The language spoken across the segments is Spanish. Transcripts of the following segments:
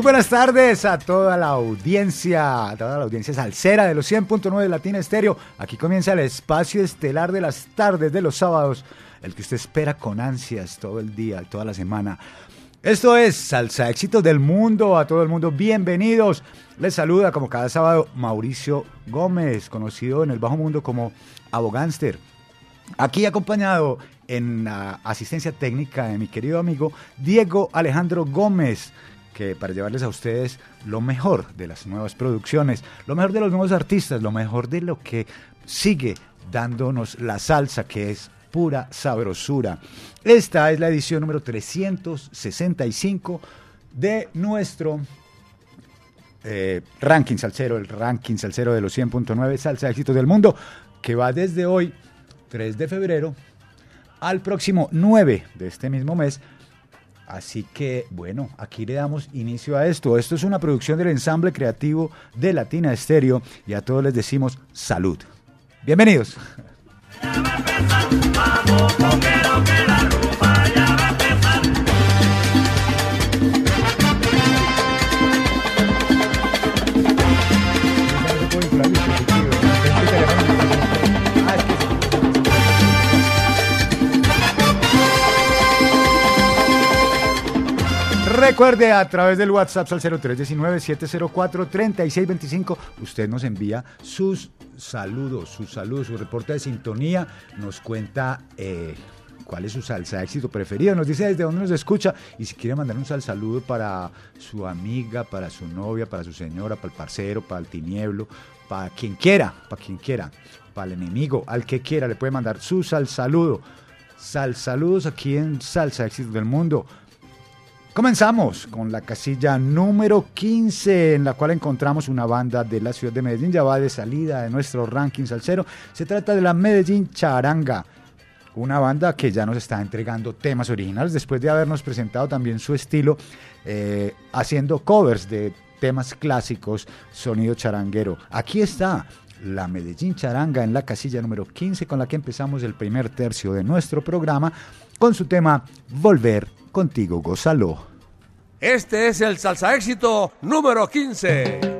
Muy buenas tardes a toda la audiencia, a toda la audiencia salsera de los 100.9 de Latina Estéreo. Aquí comienza el espacio estelar de las tardes de los sábados, el que usted espera con ansias todo el día, toda la semana. Esto es Salsa Éxitos del Mundo, a todo el mundo bienvenidos. Les saluda como cada sábado Mauricio Gómez, conocido en el bajo mundo como Abogánster. Aquí acompañado en la asistencia técnica de mi querido amigo Diego Alejandro Gómez para llevarles a ustedes lo mejor de las nuevas producciones, lo mejor de los nuevos artistas, lo mejor de lo que sigue dándonos la salsa, que es pura sabrosura. Esta es la edición número 365 de nuestro eh, ranking salsero, el ranking salsero de los 100.9 salsa éxitos del mundo, que va desde hoy, 3 de febrero, al próximo 9 de este mismo mes, Así que, bueno, aquí le damos inicio a esto. Esto es una producción del ensamble creativo de Latina Estéreo y a todos les decimos salud. Bienvenidos. Recuerde a través del WhatsApp al 0319-704-3625, usted nos envía sus saludos, sus saludos, su reporte de sintonía, nos cuenta eh, cuál es su salsa éxito preferido, nos dice desde dónde nos escucha y si quiere mandar un sal saludo para su amiga, para su novia, para su señora, para el parcero, para el tinieblo, para quien quiera, para quien quiera, para el enemigo, al que quiera, le puede mandar su sal saludo. Sal saludos aquí en Salsa Éxito del Mundo. Comenzamos con la casilla número 15, en la cual encontramos una banda de la ciudad de Medellín. Ya va de salida de nuestro ranking salsero. Se trata de la Medellín Charanga, una banda que ya nos está entregando temas originales después de habernos presentado también su estilo eh, haciendo covers de temas clásicos, sonido charanguero. Aquí está la Medellín Charanga en la casilla número 15 con la que empezamos el primer tercio de nuestro programa con su tema Volver contigo, gózalo. Este es el salsa éxito número 15.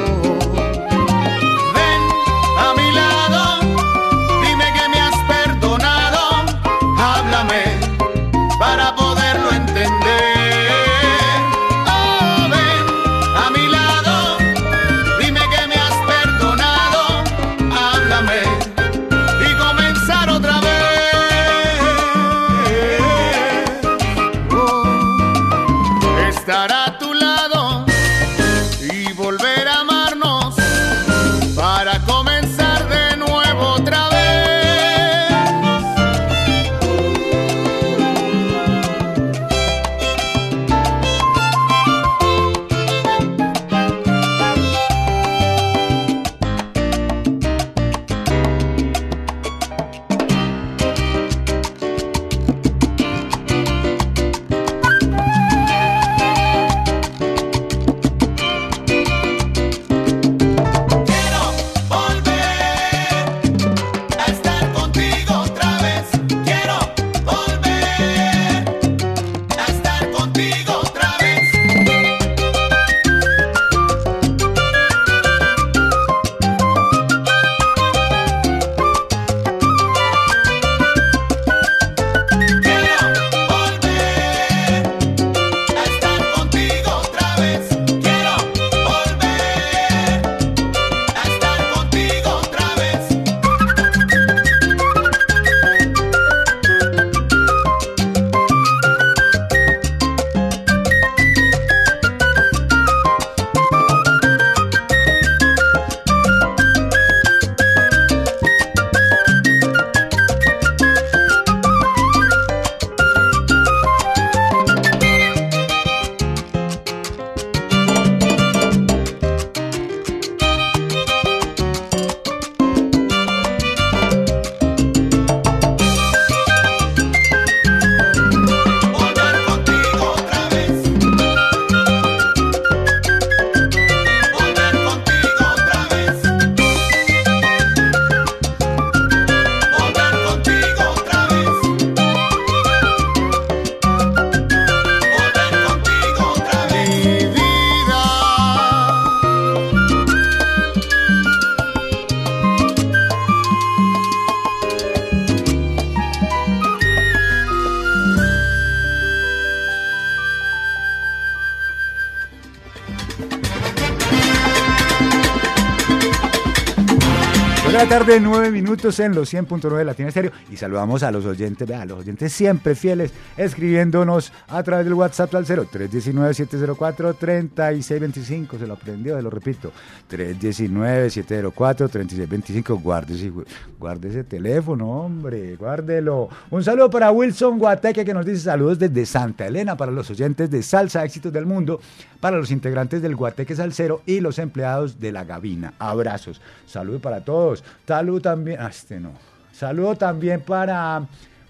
Tarde, nueve minutos en los 100.9 de Latina Estéreo. Y saludamos a los oyentes, vea, los oyentes siempre fieles, escribiéndonos a través del WhatsApp al 0 319-704-3625. Se lo aprendió, se lo repito. 319-704-3625. Guárdese, guarde ese teléfono, hombre, guárdelo. Un saludo para Wilson Guateque que nos dice saludos desde Santa Elena para los oyentes de Salsa Éxitos del Mundo, para los integrantes del Guateque Salcero y los empleados de la Gavina. Abrazos. Saludo para todos. Salud también. Ah, este no. Saludo también para.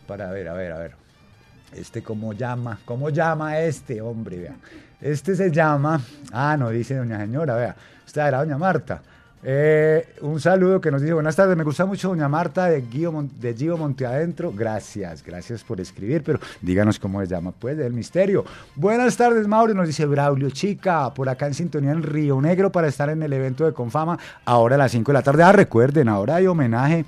Para ver, a ver, a ver. Este, ¿cómo llama? ¿Cómo llama este hombre? Vea. Este se llama. Ah, no dice doña señora, vea. Esta era doña Marta. Eh, un saludo que nos dice, buenas tardes, me gusta mucho doña Marta de Gio, de Gio Monteadentro. Gracias, gracias por escribir, pero díganos cómo se llama, pues, del misterio. Buenas tardes, Mauro, nos dice Braulio Chica, por acá en sintonía en Río Negro para estar en el evento de Confama, ahora a las 5 de la tarde. Ah, recuerden, ahora hay homenaje.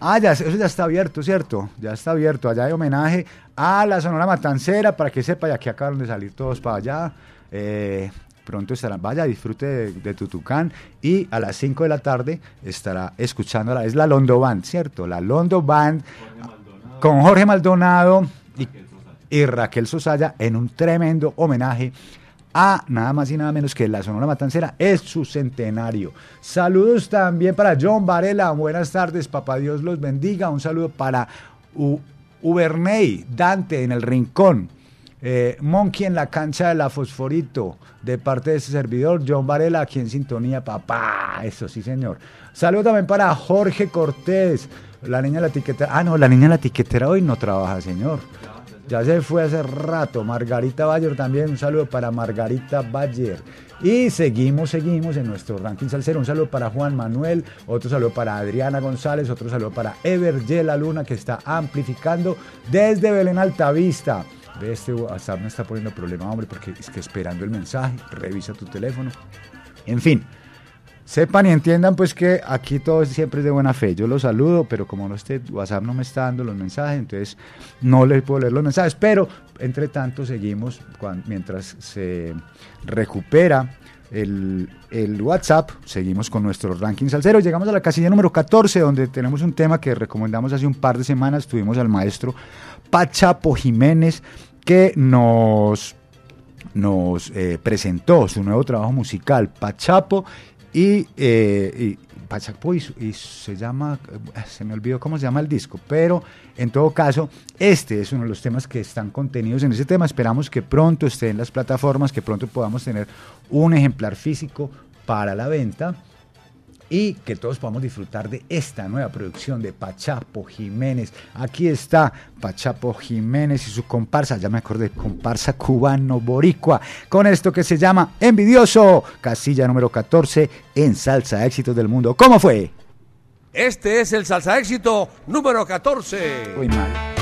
Ah, ya, eso ya está abierto, ¿cierto? Ya está abierto. Allá hay homenaje a la Sonora Matancera, para que sepa, ya que acaban de salir todos para allá. Eh, pronto estará, vaya, disfrute de, de, Tutucán y a las 5 de la tarde estará escuchando, es la Londo Band, ¿cierto? La Londo Band con Jorge Maldonado y, y Raquel Sosaya en un tremendo homenaje a nada más y nada menos que la Sonora Matancera es su centenario. Saludos también para John Varela, buenas tardes, papá Dios los bendiga, un saludo para U Uberney, Dante en el Rincón, eh, Monkey en la cancha de la Fosforito, de parte de ese servidor, John Varela, aquí en sintonía, papá, eso sí señor. Saludo también para Jorge Cortés, la niña de la tiquetera, ah no, la niña de la tiquetera hoy no trabaja, señor. Ya se fue hace rato. Margarita Bayer también. Un saludo para Margarita Bayer. Y seguimos, seguimos en nuestro ranking salsero. Un saludo para Juan Manuel. Otro saludo para Adriana González. Otro saludo para Ever La Luna que está amplificando desde Belén Altavista. Este WhatsApp me está poniendo problema, hombre, porque es que esperando el mensaje. Revisa tu teléfono. En fin. Sepan y entiendan pues que aquí todo siempre es de buena fe. Yo los saludo, pero como no esté, WhatsApp no me está dando los mensajes, entonces no les puedo leer los mensajes. Pero entre tanto seguimos mientras se recupera el, el, WhatsApp, seguimos con nuestro ranking salsero. Llegamos a la casilla número 14, donde tenemos un tema que recomendamos hace un par de semanas. Tuvimos al maestro Pachapo Jiménez que nos nos eh, presentó su nuevo trabajo musical, Pachapo, y, eh, Pachapo y, y, se llama, se me olvidó cómo se llama el disco, pero en todo caso, este es uno de los temas que están contenidos en ese tema. Esperamos que pronto esté en las plataformas, que pronto podamos tener un ejemplar físico para la venta y que todos podamos disfrutar de esta nueva producción de Pachapo Jiménez. Aquí está Pachapo Jiménez y su comparsa, ya me acordé, comparsa cubano boricua, con esto que se llama Envidioso, casilla número 14 en Salsa Éxitos del Mundo. ¿Cómo fue? Este es el Salsa Éxito número 14. Muy mal.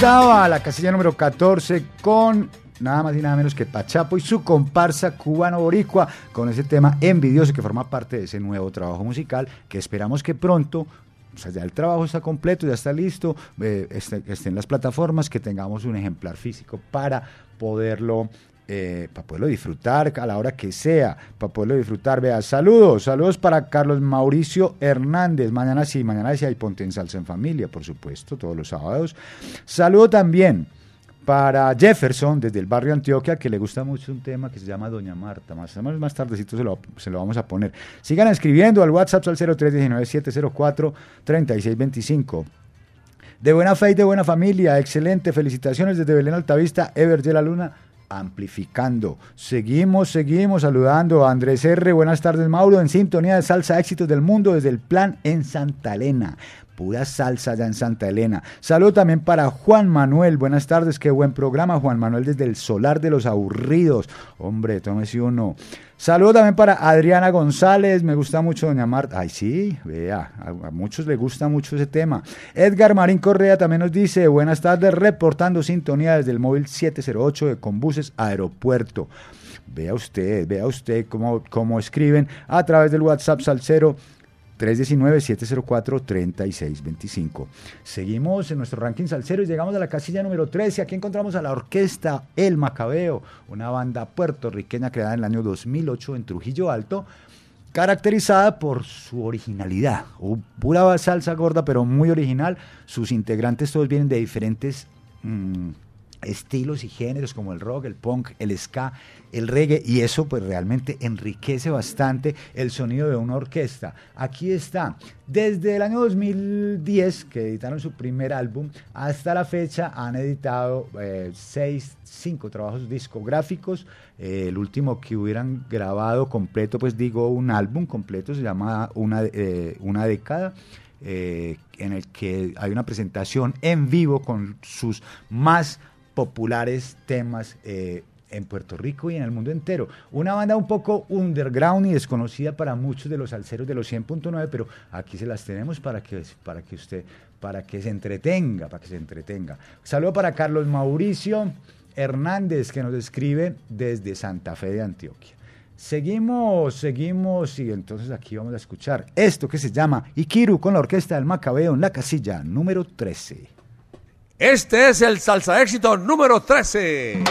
Estaba la casilla número 14 con nada más y nada menos que Pachapo y su comparsa cubano-boricua con ese tema envidioso que forma parte de ese nuevo trabajo musical que esperamos que pronto o sea, ya el trabajo está completo, ya está listo, eh, esté, en las plataformas, que tengamos un ejemplar físico para poderlo eh, para poderlo disfrutar a la hora que sea, para poderlo disfrutar. Vea, saludos, saludos para Carlos Mauricio Hernández. Mañana sí, mañana sí hay Ponte en Salsa en Familia, por supuesto, todos los sábados. Saludo también para Jefferson desde el barrio Antioquia, que le gusta mucho un tema que se llama Doña Marta. Más, más tardecito se lo, se lo vamos a poner. Sigan escribiendo al WhatsApp al 0319-704-3625. De buena fe y de buena familia, excelente. Felicitaciones desde Belén Altavista, Ever la Luna amplificando. Seguimos, seguimos saludando a Andrés R. Buenas tardes, Mauro, en sintonía de Salsa Éxitos del Mundo desde el plan en Santa Elena. Pura salsa ya en Santa Elena. Saludo también para Juan Manuel. Buenas tardes, qué buen programa, Juan Manuel, desde el Solar de los Aburridos. Hombre, tómese uno. Saludo también para Adriana González, me gusta mucho Doña Marta. Ay, sí, vea, a, muchos les gusta mucho ese tema. Edgar Marín Correa también nos dice, buenas tardes, reportando sintonía desde el móvil 708 de Combuses Aeropuerto. Vea usted, vea usted cómo, cómo escriben a través del WhatsApp Salcero 319-704-3625. Seguimos en nuestro ranking salsero y llegamos a la casilla número 13. Aquí encontramos a la orquesta El Macabeo, una banda puertorriqueña creada en el año 2008 en Trujillo Alto, caracterizada por su originalidad. Pura salsa gorda, pero muy original. Sus integrantes todos vienen de diferentes... Mm, estilos y géneros como el rock, el punk, el ska, el reggae y eso pues realmente enriquece bastante el sonido de una orquesta. Aquí está, desde el año 2010 que editaron su primer álbum hasta la fecha han editado eh, seis, cinco trabajos discográficos. Eh, el último que hubieran grabado completo, pues digo un álbum completo, se llama Una, eh, una década. en el que hay una presentación en vivo con sus más populares temas eh, en Puerto Rico y en el mundo entero. Una banda un poco underground y desconocida para muchos de los alceros de los 100.9, pero aquí se las tenemos para que, para que usted, para que se entretenga, para que se entretenga. Saludo para Carlos Mauricio Hernández, que nos escribe desde Santa Fe de Antioquia. Seguimos, seguimos y entonces aquí vamos a escuchar esto que se llama Ikiru con la orquesta del Macabeo en la casilla número 13. Este es el salsa éxito número 13.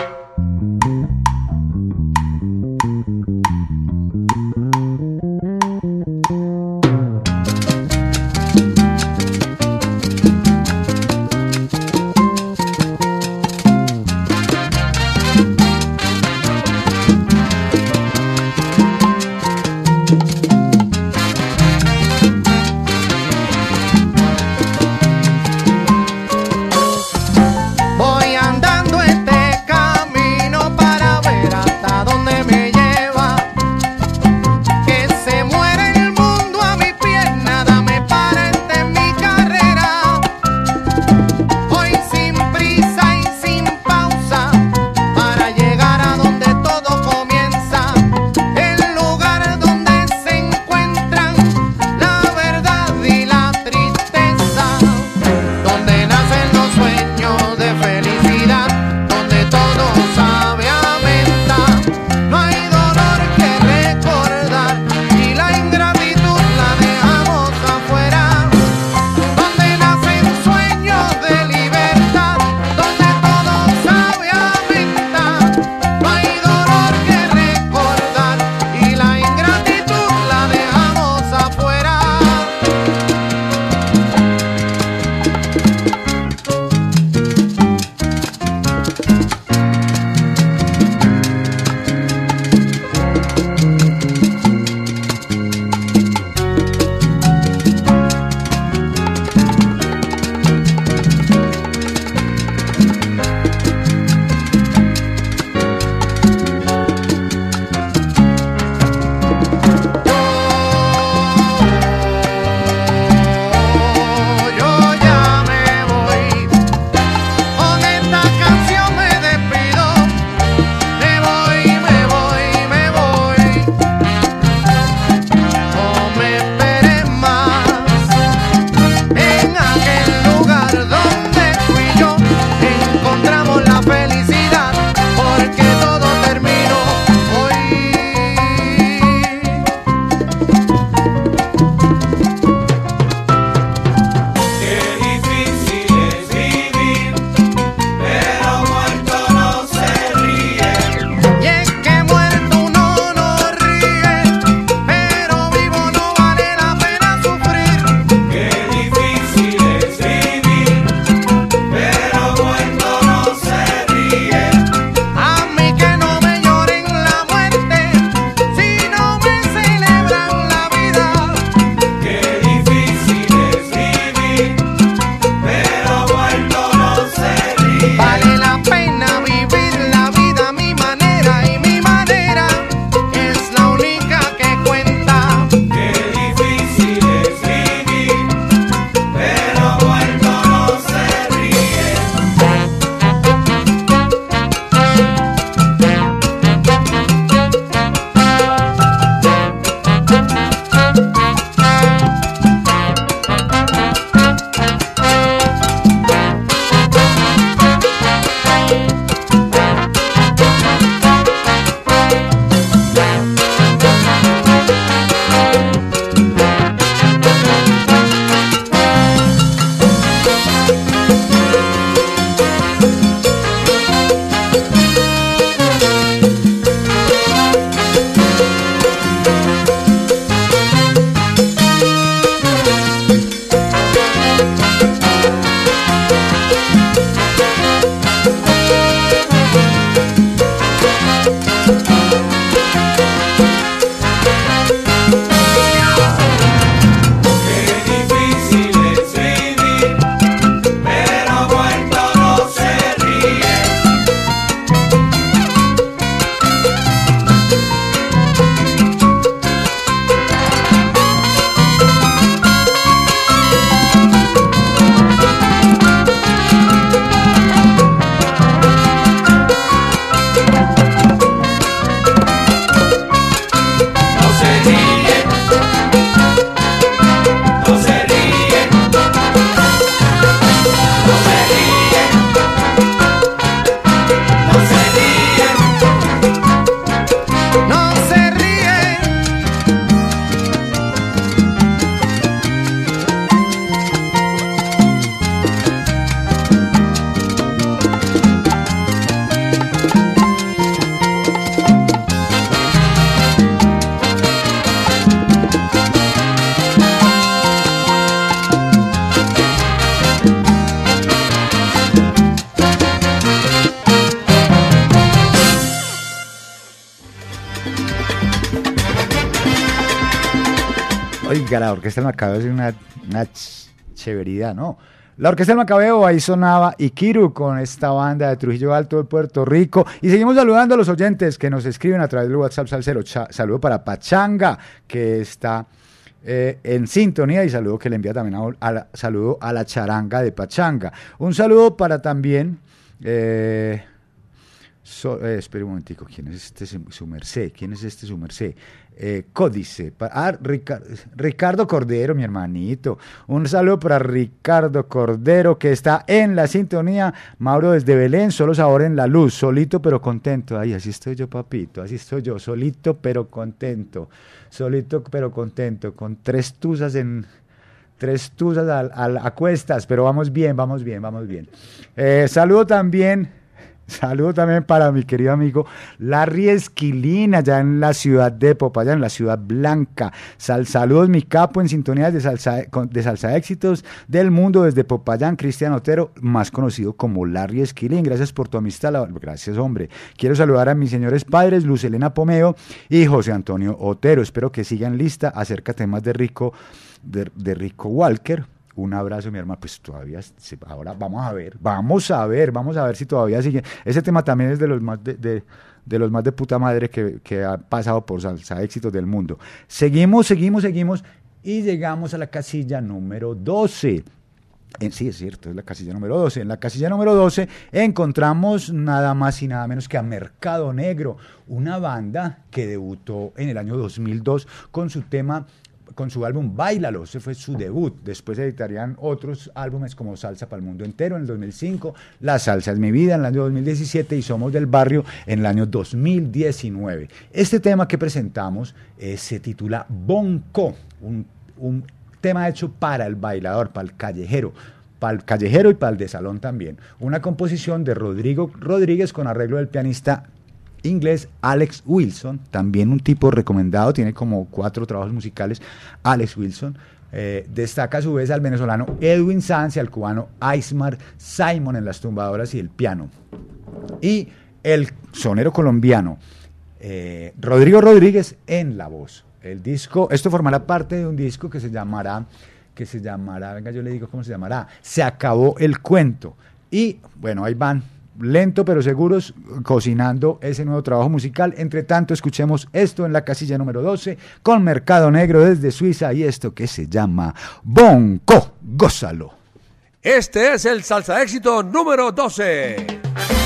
Orquesta del Macabeo es una, una ch- chéveridad, ¿no? La Orquesta del Macabeo, ahí sonaba Ikiru con esta banda de Trujillo Alto de Puerto Rico. Y seguimos saludando a los oyentes que nos escriben a través del WhatsApp Salcero. Saludo para Pachanga, que está eh, en sintonía, y saludo que le envía también a, saludo a la charanga de Pachanga. Un saludo para también... eh, Eh, espere un momentico, ¿quién es este su, merced? ¿Quién es este su merced? Eh, Códice. ah, Rica- Ricardo Cordero, mi hermanito. Un saludo para Ricardo Cordero, que está en la sintonía. Mauro desde Belén, solo sabor en la luz, solito pero contento. Ay, así estoy yo, papito, así estoy yo, solito pero contento. Solito pero contento, con tres tuzas en, tres tuzas al- a, cuestas, pero vamos bien, vamos bien, vamos bien. Eh, saludo también, saludo también para mi querido amigo Larry Esquilina, allá en la ciudad de Popayán, en la ciudad blanca. Sal- saludos, mi capo, en sintonía de salsa, de salsa éxitos del mundo desde Popayán, Cristian Otero, más conocido como Larry Esquilín. Gracias por tu amistad, gracias, hombre. Quiero saludar a mis señores padres, Luz Elena Pomeo y José Antonio Otero. Espero que sigan lista acerca temas de Rico de Rico Walker. Un abrazo, mi hermano. Pues todavía, ahora vamos a ver, vamos a ver, vamos a ver si todavía sigue. Ese tema también es de los más de, de- de los más de puta madre que, que ha pasado por salsa éxitos del mundo. Seguimos, seguimos, seguimos y llegamos a la casilla número 12. En- sí, es cierto, es la casilla número 12. En la casilla número 12 encontramos nada más y nada menos que a Mercado Negro, una banda que debutó en el año 2002 con su tema con su álbum Bailalo, ese fue su debut. Después editarían otros álbumes como Salsa para el Mundo Entero en el 2005, La Salsa es mi vida en el año 2017 y Somos del Barrio en el año 2019. Este tema que presentamos eh, se titula Bonco, un, un tema hecho para el bailador, para el callejero, para el callejero y para el de salón también. Una composición de Rodrigo Rodríguez con arreglo del pianista inglés Alex Wilson, también un tipo recomendado, tiene como cuatro trabajos musicales, Alex Wilson. Eh, destaca a su vez al venezolano Edwin Sanz y al cubano Aismar Simon en las tumbadoras y el piano. Y el sonero colombiano eh, Rodrigo Rodríguez en la voz. El disco, esto formará parte de un disco que se llamará, que se llamará, venga, yo le digo cómo se llamará, Se acabó el cuento. Y bueno, ahí van, lento pero seguros, cocinando ese nuevo trabajo musical. Entre tanto, escuchemos esto en la casilla número 12 con Mercado Negro desde Suiza y esto que se llama Bonco. Gózalo. Este es el salsa éxito número 12.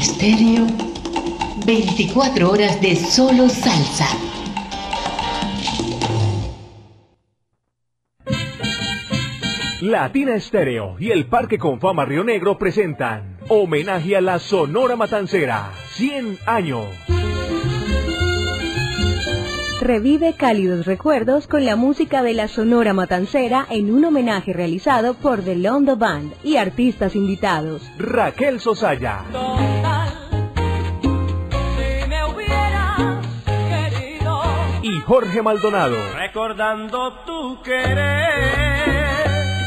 Stereo, 24 horas de solo salsa. Latina Estéreo y el Parque con Fama Río Negro presentan Homenaje a la Sonora Matancera, 100 años. Revive cálidos recuerdos con la música de la Sonora Matancera en un homenaje realizado por The Londo Band y artistas invitados. Raquel Sosaya. Jorge Maldonado. Recordando tu querer.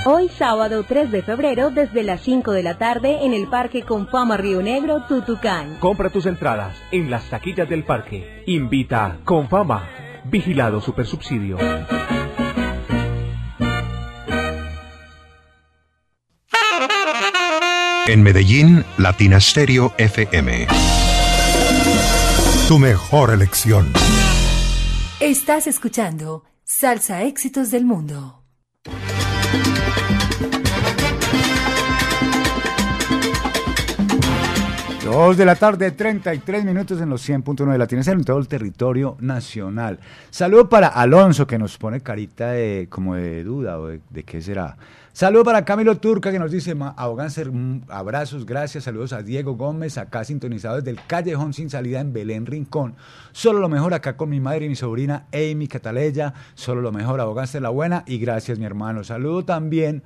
Hoy sábado 3 de febrero desde las 5 de la tarde en el Parque Confama Río Negro, Tutucán. Compra tus entradas en las taquillas del parque. Invita Confama. Vigilado Supersubsidio. En Medellín, Latina Stereo FM. Tu mejor elección. Estás escuchando Salsa Éxitos del Mundo. Dos de la tarde, 33 minutos en los 100.9 de la tienes en todo el territorio nacional. Saludo para Alonso que nos pone carita de como de duda o de, qué será. Saludo para Camilo Turca que nos dice ser abrazos, gracias. Saludos a Diego Gómez, acá sintonizado desde el Callejón sin salida en Belén Rincón. Solo lo mejor acá con mi madre y mi sobrina Amy Cataleya. Solo lo mejor, ser la buena y gracias mi hermano. Saludo también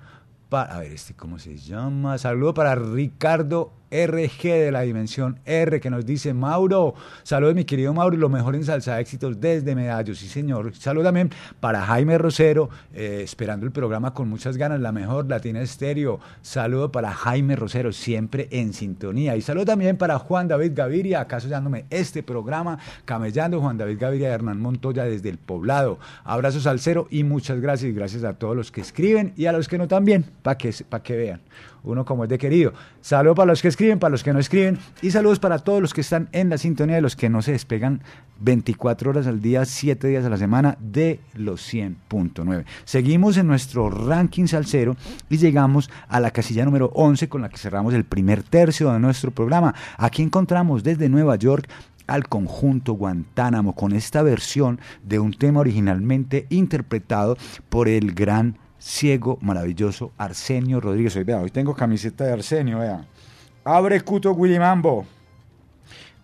para, a ver, este, ¿cómo se llama? Saludo para Ricardo RG de la dimensión R que nos dice Mauro, saludos mi querido Mauro, lo mejor en salsa de éxitos desde Medallo, sí señor. Saludos también para Jaime Rosero, eh, esperando el programa con muchas ganas, la mejor Latina Estéreo. Saludo para Jaime Rosero, siempre en sintonía. Y saludo también para Juan David Gaviria, acaso dándome este programa, camellando Juan David Gaviria y Hernán Montoya desde el poblado. Abrazos al cero y muchas gracias, gracias a todos los que escriben y a los que no también, para que, para que vean uno como es de querido. Saludos para los que escriben, para los que no escriben y saludos para todos los que están en la sintonía de los que no se despegan 24 horas al día, 7 días a la semana de los 100.9. Seguimos en nuestro ranking salsero y llegamos a la casilla número 11 con la que cerramos el primer tercio de nuestro programa. Aquí encontramos desde Nueva York al conjunto Guantánamo con esta versión de un tema originalmente interpretado por el gran ciego, maravilloso, Arsenio Rodríguez. Hoy, vea, hoy tengo camiseta de Arsenio, vea. Abre Cuto Willy Mambo.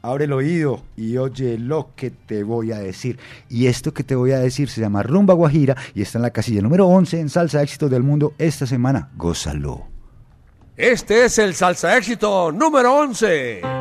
Abre el oído y oye lo que te voy a decir. Y esto que te voy a decir se llama Rumba Guajira y está en la casilla número 11 en Salsa Éxito del Mundo esta semana. Gózalo. Este es el Salsa Éxito número 11.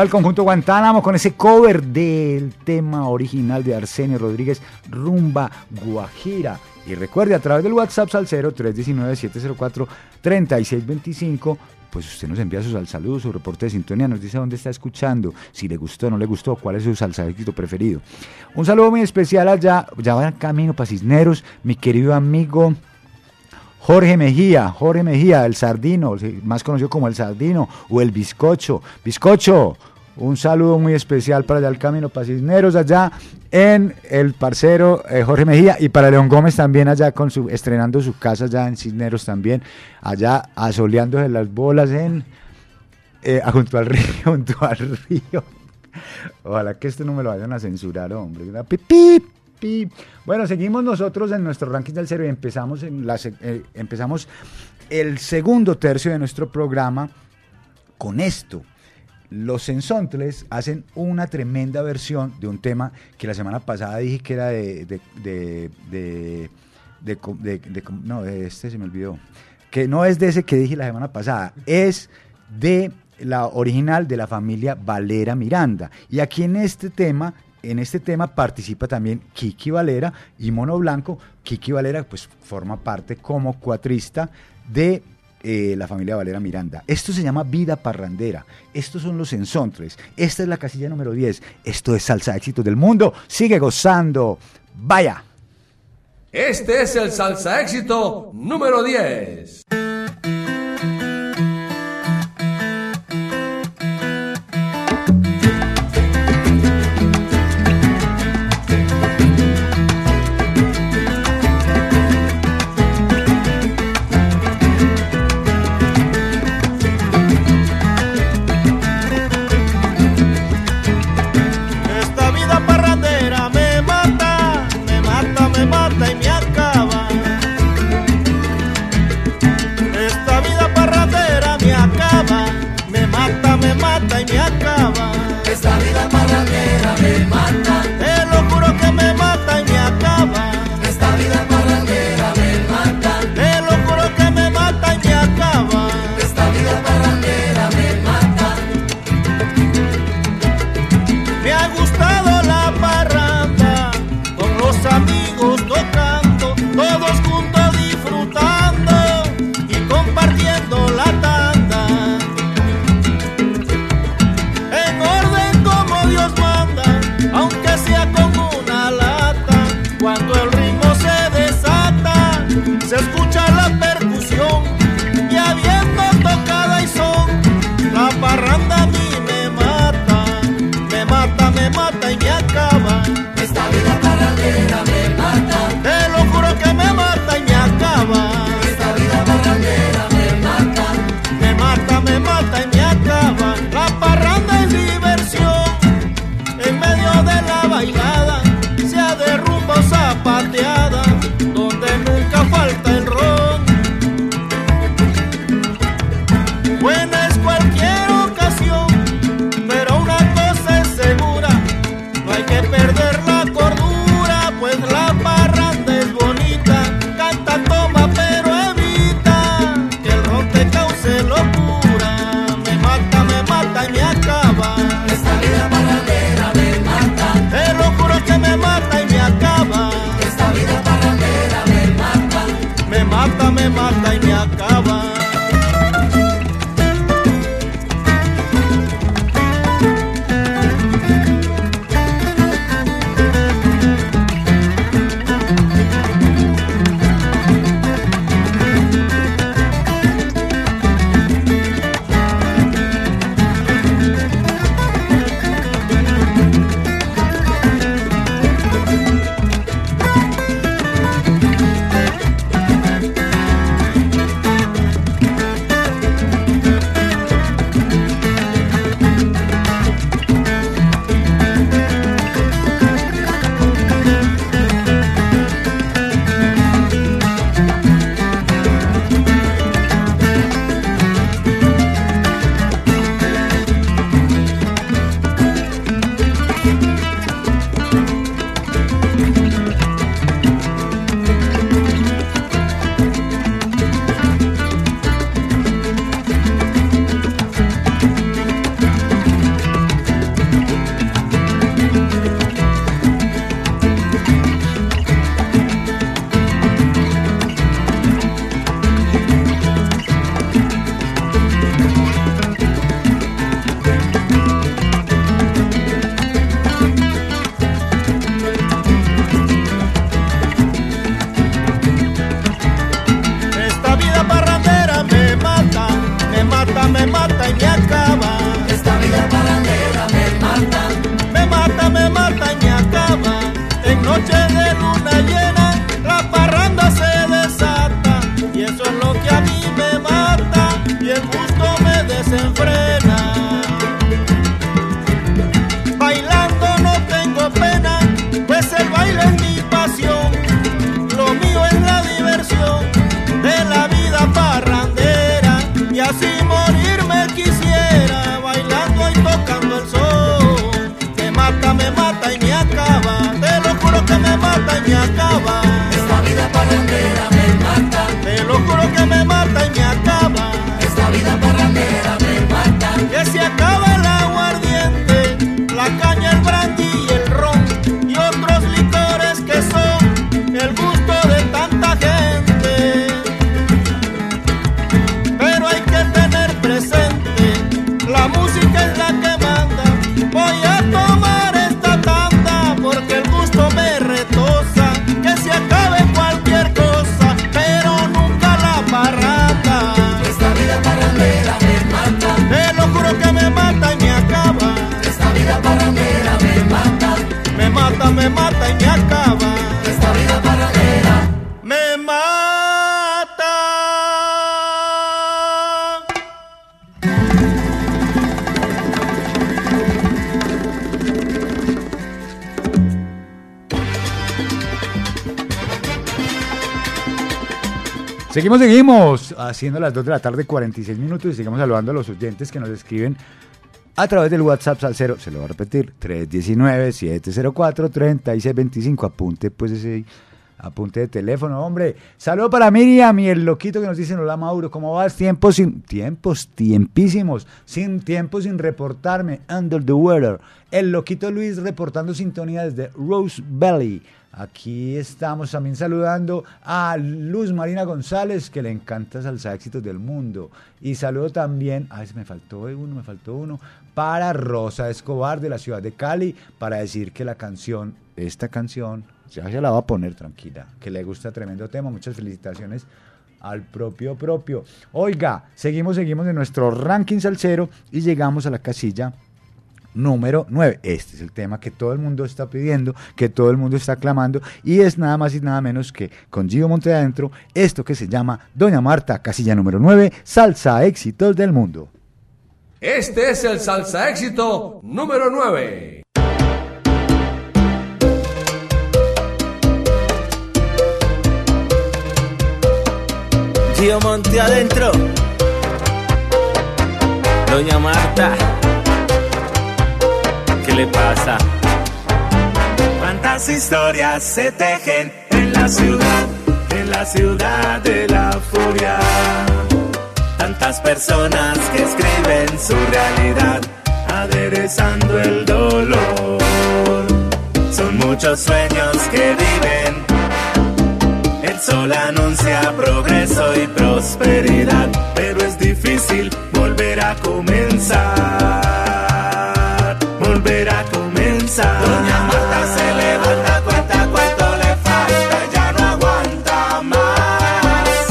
Estaba el conjunto Guantánamo con ese cover del tema original de Arsenio Rodríguez, Rumba Guajira. Y recuerde, a través del WhatsApp Salcero 319-704-3625, pues usted nos envía su saludo, su reporte de sintonía, nos dice dónde está escuchando, si le gustó, no le gustó, cuál es su salsa éxito preferido. Un saludo muy especial allá, ya va en camino para Cisneros, mi querido amigo Jorge Mejía, Jorge Mejía, el sardino, más conocido como el sardino o el bizcocho. Bizcocho, un saludo muy especial para allá el camino para Cisneros, allá en el parcero eh, Jorge Mejía y para León Gómez también allá con su, estrenando su casa allá en Cisneros también, allá asoleándose las bolas en eh, junto al río, junto al río. Ojalá que esto no me lo vayan a censurar, hombre. Bueno, seguimos nosotros en nuestro ranking del cero y empezamos, en la, eh, empezamos el segundo tercio de nuestro programa con esto. Los Sensontles hacen una tremenda versión de un tema que la semana pasada dije que era de... de, de, de- de de- de- no, de este se me olvidó. Que no es de ese que dije la semana pasada, es de la original de la familia Valera Miranda. Y aquí en este tema, en este tema participa también Kiki Valera y Mono Blanco. Kiki Valera pues forma parte como cuatrista de eh, la familia Valera Miranda. Esto se llama Vida Parrandera. Estos son los ensontres. Esta es la casilla número 10. Esto es Salsa Éxitos del Mundo. Sigue gozando. Vaya. Este es el salsa éxito número 10. Seguimos, seguimos, haciendo las 2 de la tarde, 46 minutos, y seguimos saludando a los oyentes que nos escriben a través del WhatsApp Salcero, se lo voy a repetir, 319-704-3625, apunte pues ese apunte de teléfono, hombre. Saludo para Miriam y el loquito que nos dicen, hola Mauro, ¿cómo vas? Tiempos sin, tiempos, tiempísimos, sin tiempo sin reportarme, under the weather. El loquito Luis reportando sintonía desde Rose Valley. Aquí estamos también saludando a Luz Marina González, que le encanta salsa éxitos del mundo. Y saludo también, ay, me faltó uno, me faltó uno, para Rosa Escobar de la ciudad de Cali, para decir que la canción, esta canción, ya se la va a poner tranquila, que le gusta tremendo tema. Muchas felicitaciones al propio propio. Oiga, seguimos, seguimos en nuestro ranking salsero y llegamos a la casilla número 9. Este es el tema que todo el mundo está pidiendo, que todo el mundo está aclamando y es nada más y nada menos que con Gio Monte adentro, esto que se llama Doña Marta, casilla número 9, Salsa Éxitos del Mundo. Este es el salsa éxito número 9. Gio Monte adentro. Doña Marta. ¿Qué le pasa? Cuántas historias se tejen en la ciudad, en la ciudad de la furia. Tantas personas que escriben su realidad, aderezando el dolor. Son muchos sueños que viven, el sol anuncia progreso y prosperidad, pero es difícil volver a comenzar. Volver a comenzar. Doña Marta se levanta, cuenta cuánto le falta, ya no aguanta más.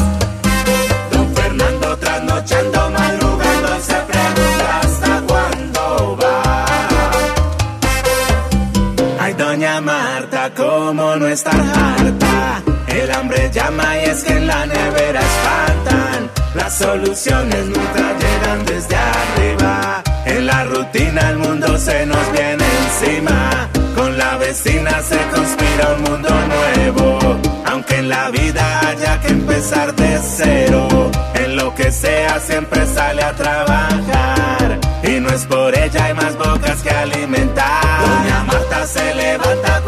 Don Fernando trasnochando, madrugando, se pregunta hasta cuándo va. Ay, doña Marta, cómo no estar harta. El hambre llama y es que en la nevera espantan. Soluciones nunca llegan desde arriba. En la rutina el mundo se nos viene encima. Con la vecina se conspira un mundo nuevo. Aunque en la vida haya que empezar de cero. En lo que sea siempre sale a trabajar. Y no es por ella, hay más bocas que alimentar. Doña Marta se levanta,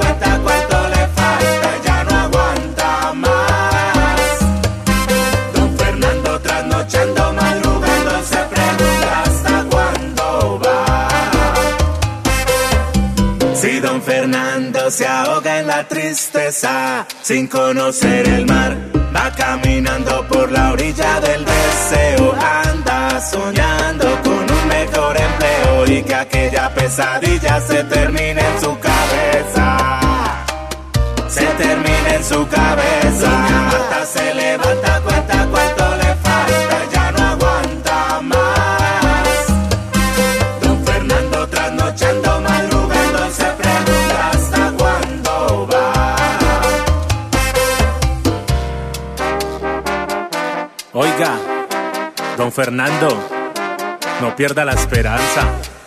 se ahoga en la tristeza, sin conocer el mar, va caminando por la orilla del deseo, anda soñando con un mejor empleo y que aquella pesadilla se termine en su cabeza. Se termine en su cabeza. Marta se levanta, don Fernando, no pierda la esperanza.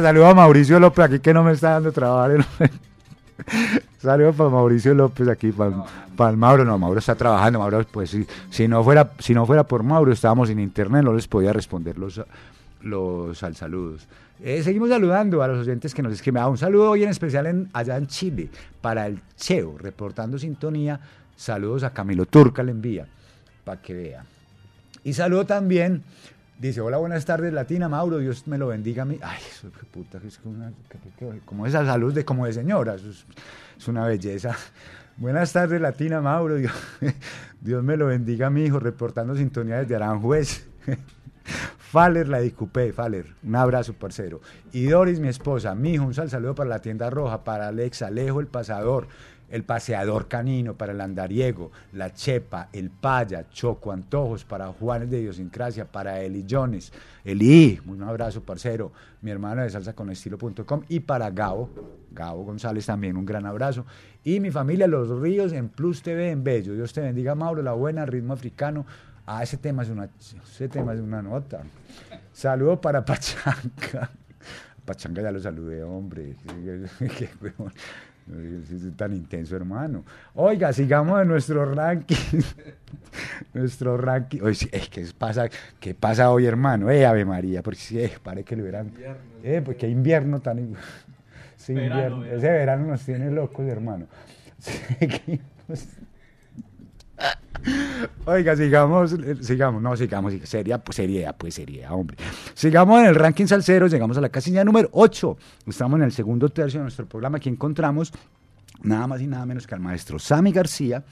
Oiga, saludo a Mauricio López aquí que no me está dando trabajo. Saludos para Mauricio López aquí, para, el Mauro. No, Mauro está trabajando. Mauro, pues si, si, no fuera, si no fuera por Mauro, estábamos en internet, no les podía responder los, los al saludos. Eh, seguimos saludando a los oyentes que nos escriben. Ah, un saludo hoy en especial allá en Chile para el Cheo, reportando sintonía. Saludos a Camilo Turca, le envía, para que vea. Y saludo también, dice, hola, buenas tardes, Latina, Mauro, Dios me lo bendiga a mí. Ay, eso qué puta, es una, como esa salud de como de señora, es, es una belleza. Buenas tardes, Latina, Mauro, Dios, Dios me lo bendiga a mi hijo, reportando sintonía desde Aranjuez. Faller, la discupé, Faller, un abrazo, parcero. Y Doris, mi esposa, mi hijo, un sal saludo para la tienda roja, para Alex Alejo, el pasador, el paseador canino, para el andariego, la chepa, el paya, Choco Antojos, para Juanes de Idiosincrasia, para Eli Jones, Eli, un abrazo, parcero, mi hermano de salsa con estilo.com y para Gabo, Gabo González también, un gran abrazo. Y mi familia, Los Ríos, en Plus TV, en Bello. Dios te bendiga, Mauro, la buena, ritmo africano. Ah, ese tema es una, ese tema es una nota. Saludos para Pachanga. Pachanga ya lo saludé, hombre. Tan intenso, hermano. Oiga, sigamos en nuestro ranking. nuestro ranking. Oye, es que pasa, ¿qué pasa hoy, hermano? Eh, Ave María, porque eh, parece que lo hubieran. Eh, porque invierno tan. Sí, Verano, invierno. verano. Ese verano nos tiene locos, hermano. Seguimos. Oiga, sigamos, eh, sigamos, no, sigamos, sería, pues sería, pues sería, hombre. Sigamos en el ranking salsero, llegamos a la casilla número 8. Estamos en el segundo tercio de nuestro programa. Aquí encontramos nada más y nada menos que al maestro Sammy García,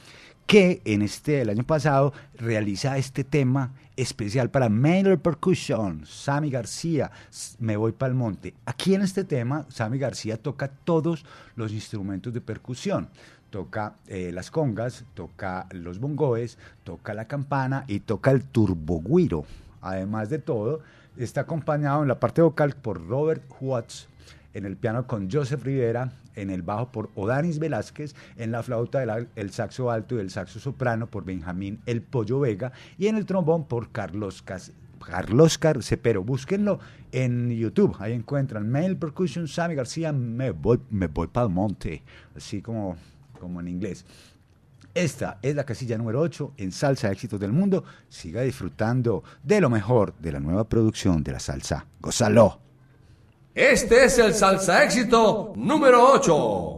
que en este, el año pasado, realiza este tema especial para Mailer Percussion, Sammy García, Me Voy para el Monte. Aquí en este tema, Sammy García toca todos los instrumentos de percusión. Toca eh, las congas, toca los bongoes, toca la campana y toca el turboguiro. Además de todo, está acompañado en la parte vocal por Robert Watts, en el piano con Joseph Rivera, en el bajo por Odanis Velázquez, en la flauta el saxo alto y el saxo soprano por Benjamín El Pollo Vega y en el trombón por Carlos Cas Carlos Cepero. Búsquenlo en YouTube. Ahí encuentran Mail Percussion, Sammy García, me voy, me voy para el monte. Así como, como en inglés. Esta es la casilla número 8 en Salsa Éxitos del Mundo. Siga disfrutando de lo mejor de la nueva producción de la salsa. ¡Gózalo! Este es el salsa éxito número 8.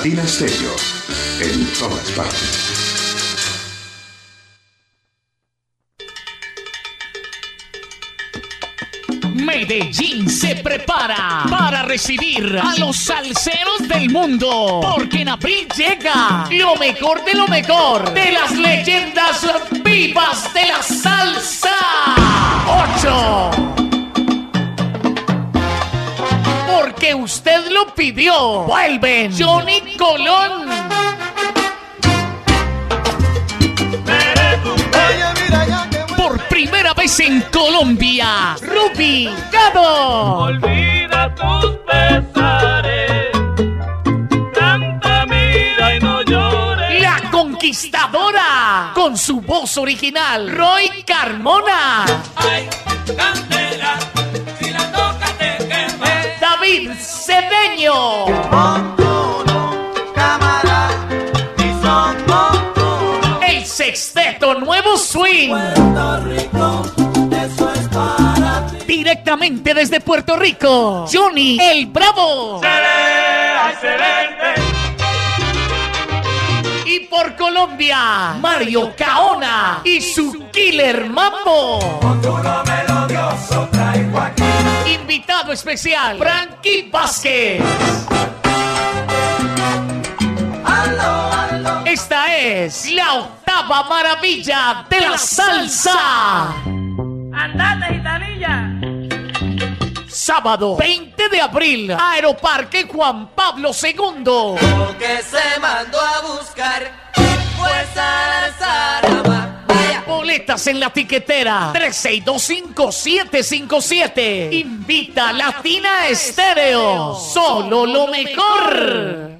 Latina Stereo, en todas partes. Medellín se prepara para recibir a los salseros del mundo. Porque en abril llega lo mejor de lo mejor de las leyendas vivas de la salsa. 8. Porque usted lo pidió. Vuelven Johnny Colón. Por primera vez en Colombia, Ruby Gado. Olvida tus pesares. Canta, mira y no llores. La Conquistadora, con su voz original, Roy Carmona. Ay, candela, si la toca te quema. Cedeño. El sexteto Nuevo Swing. Directamente desde Puerto Rico, Johnny el Bravo. excelente. Y por Colombia, Mario Caona y su Killer Mambo. Traigo aquí. Invitado especial, Frankie Vázquez. Esta es la octava maravilla de la salsa. Andate, gitanilla. Sábado 20 de abril, Aeroparque Juan Pablo II. Lo que se mandó a buscar. Boletas en la tiquetera 3625-757. Invita Latina Estéreo. Solo lo mejor.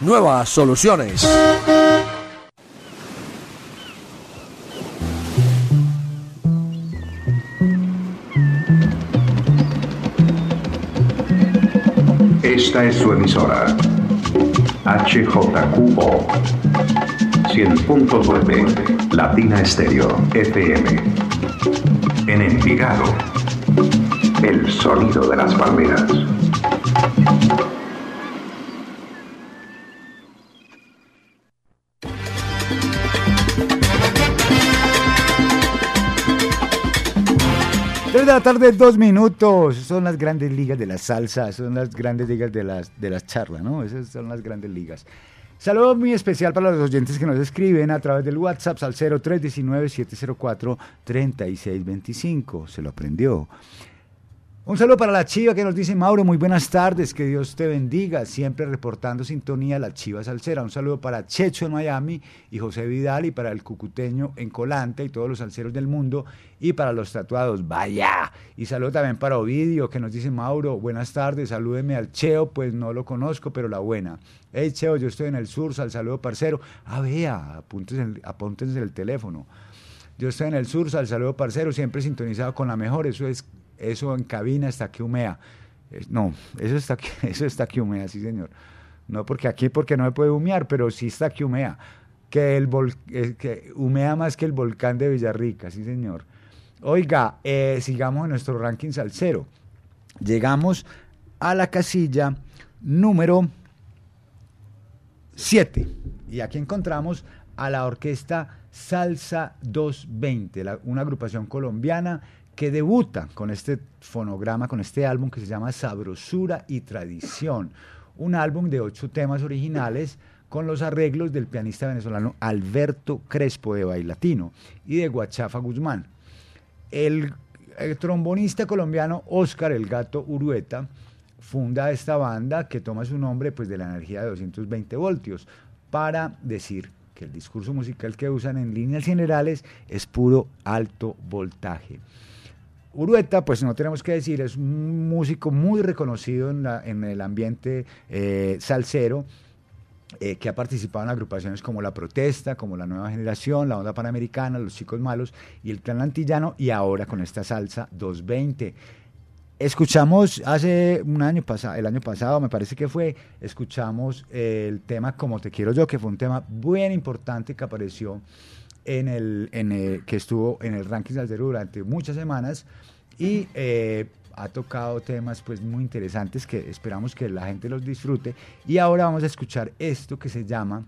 nuevas soluciones. Esta es su emisora. HJQO 100.9 Latina Estéreo FM. En Envigado. El sonido de las palmeras. Tres de la tarde, dos minutos. Son las grandes ligas de la salsa, son las grandes ligas de las, de las charlas, ¿no? Esas son las grandes ligas. Saludo muy especial para los oyentes que nos escriben a través del WhatsApp al 0319-704-3625. Se lo aprendió. Un saludo para la Chiva que nos dice Mauro, muy buenas tardes, que Dios te bendiga, siempre reportando sintonía la Chiva Salsera. Un saludo para Checho en Miami y José Vidal y para el Cucuteño en Colanta y todos los salseros del mundo y para los tatuados, vaya. Y saludo también para Ovidio que nos dice Mauro, buenas tardes, salúdeme al Cheo, pues no lo conozco, pero la buena. Hey Cheo, yo estoy en el sur, sal saludo parcero. Ah, vea, apúntense apúntense el teléfono. Yo estoy en el sur, sal saludo parcero, siempre sintonizado con la mejor, eso es eso en cabina está que humea. No, eso está que, eso está que humea, sí señor. No porque aquí porque no me puede humear, pero sí está que humea. Que, el vol- eh, que humea más que el volcán de Villarrica, sí señor. Oiga, eh, sigamos en nuestro ranking salsero. Llegamos a la casilla número 7. Y aquí encontramos a la orquesta Salsa 220, la- una agrupación colombiana que debuta con este fonograma, con este álbum que se llama Sabrosura y Tradición. Un álbum de ocho temas originales con los arreglos del pianista venezolano Alberto Crespo de Bailatino y de Guachafa Guzmán. El, el trombonista colombiano Oscar El Gato Urueta funda esta banda que toma su nombre pues, de la energía de 220 voltios para decir que el discurso musical que usan en líneas generales es puro alto voltaje. Urueta, pues no tenemos que decir, es un músico muy reconocido en, el ambiente eh, salsero eh, que ha participado en agrupaciones como La Protesta, como La Nueva Generación, La Onda Panamericana, Los Chicos Malos y el Clan Antillano, y ahora con esta salsa 220. Escuchamos hace un año pasado, el año pasado me parece que fue, escuchamos el tema Como te quiero yo, que fue un tema bien importante que apareció en el, el- que estuvo en el ranking salsero durante muchas semanas y eh, ha tocado temas pues muy interesantes que esperamos que la gente los disfrute y ahora vamos a escuchar esto que se llama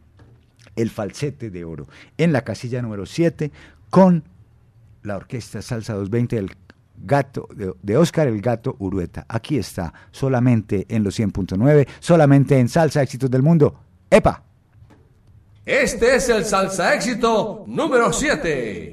El falsete de oro en la casilla número 7 con la orquesta Salsa 220 del gato de, de Oscar el Gato Urueta. Aquí está, solamente en los 100.9, solamente en Salsa Éxitos del Mundo. ¡Epa! Este es el salsa éxito número 7.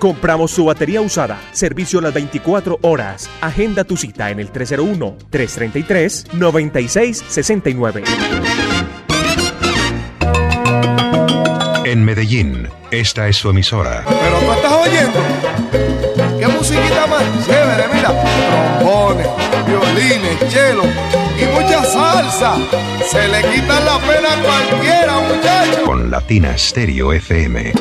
Compramos su batería usada. Servicio las 24 horas. Agenda tu cita en el 301-333-9669. En Medellín, esta es su emisora. Pero tú estás oyendo. ¿Qué musiquita más chévere? Mira, trombones, violines, cello y mucha salsa. Se le quita la pena a cualquiera, muchachos. Con Latina Stereo FM.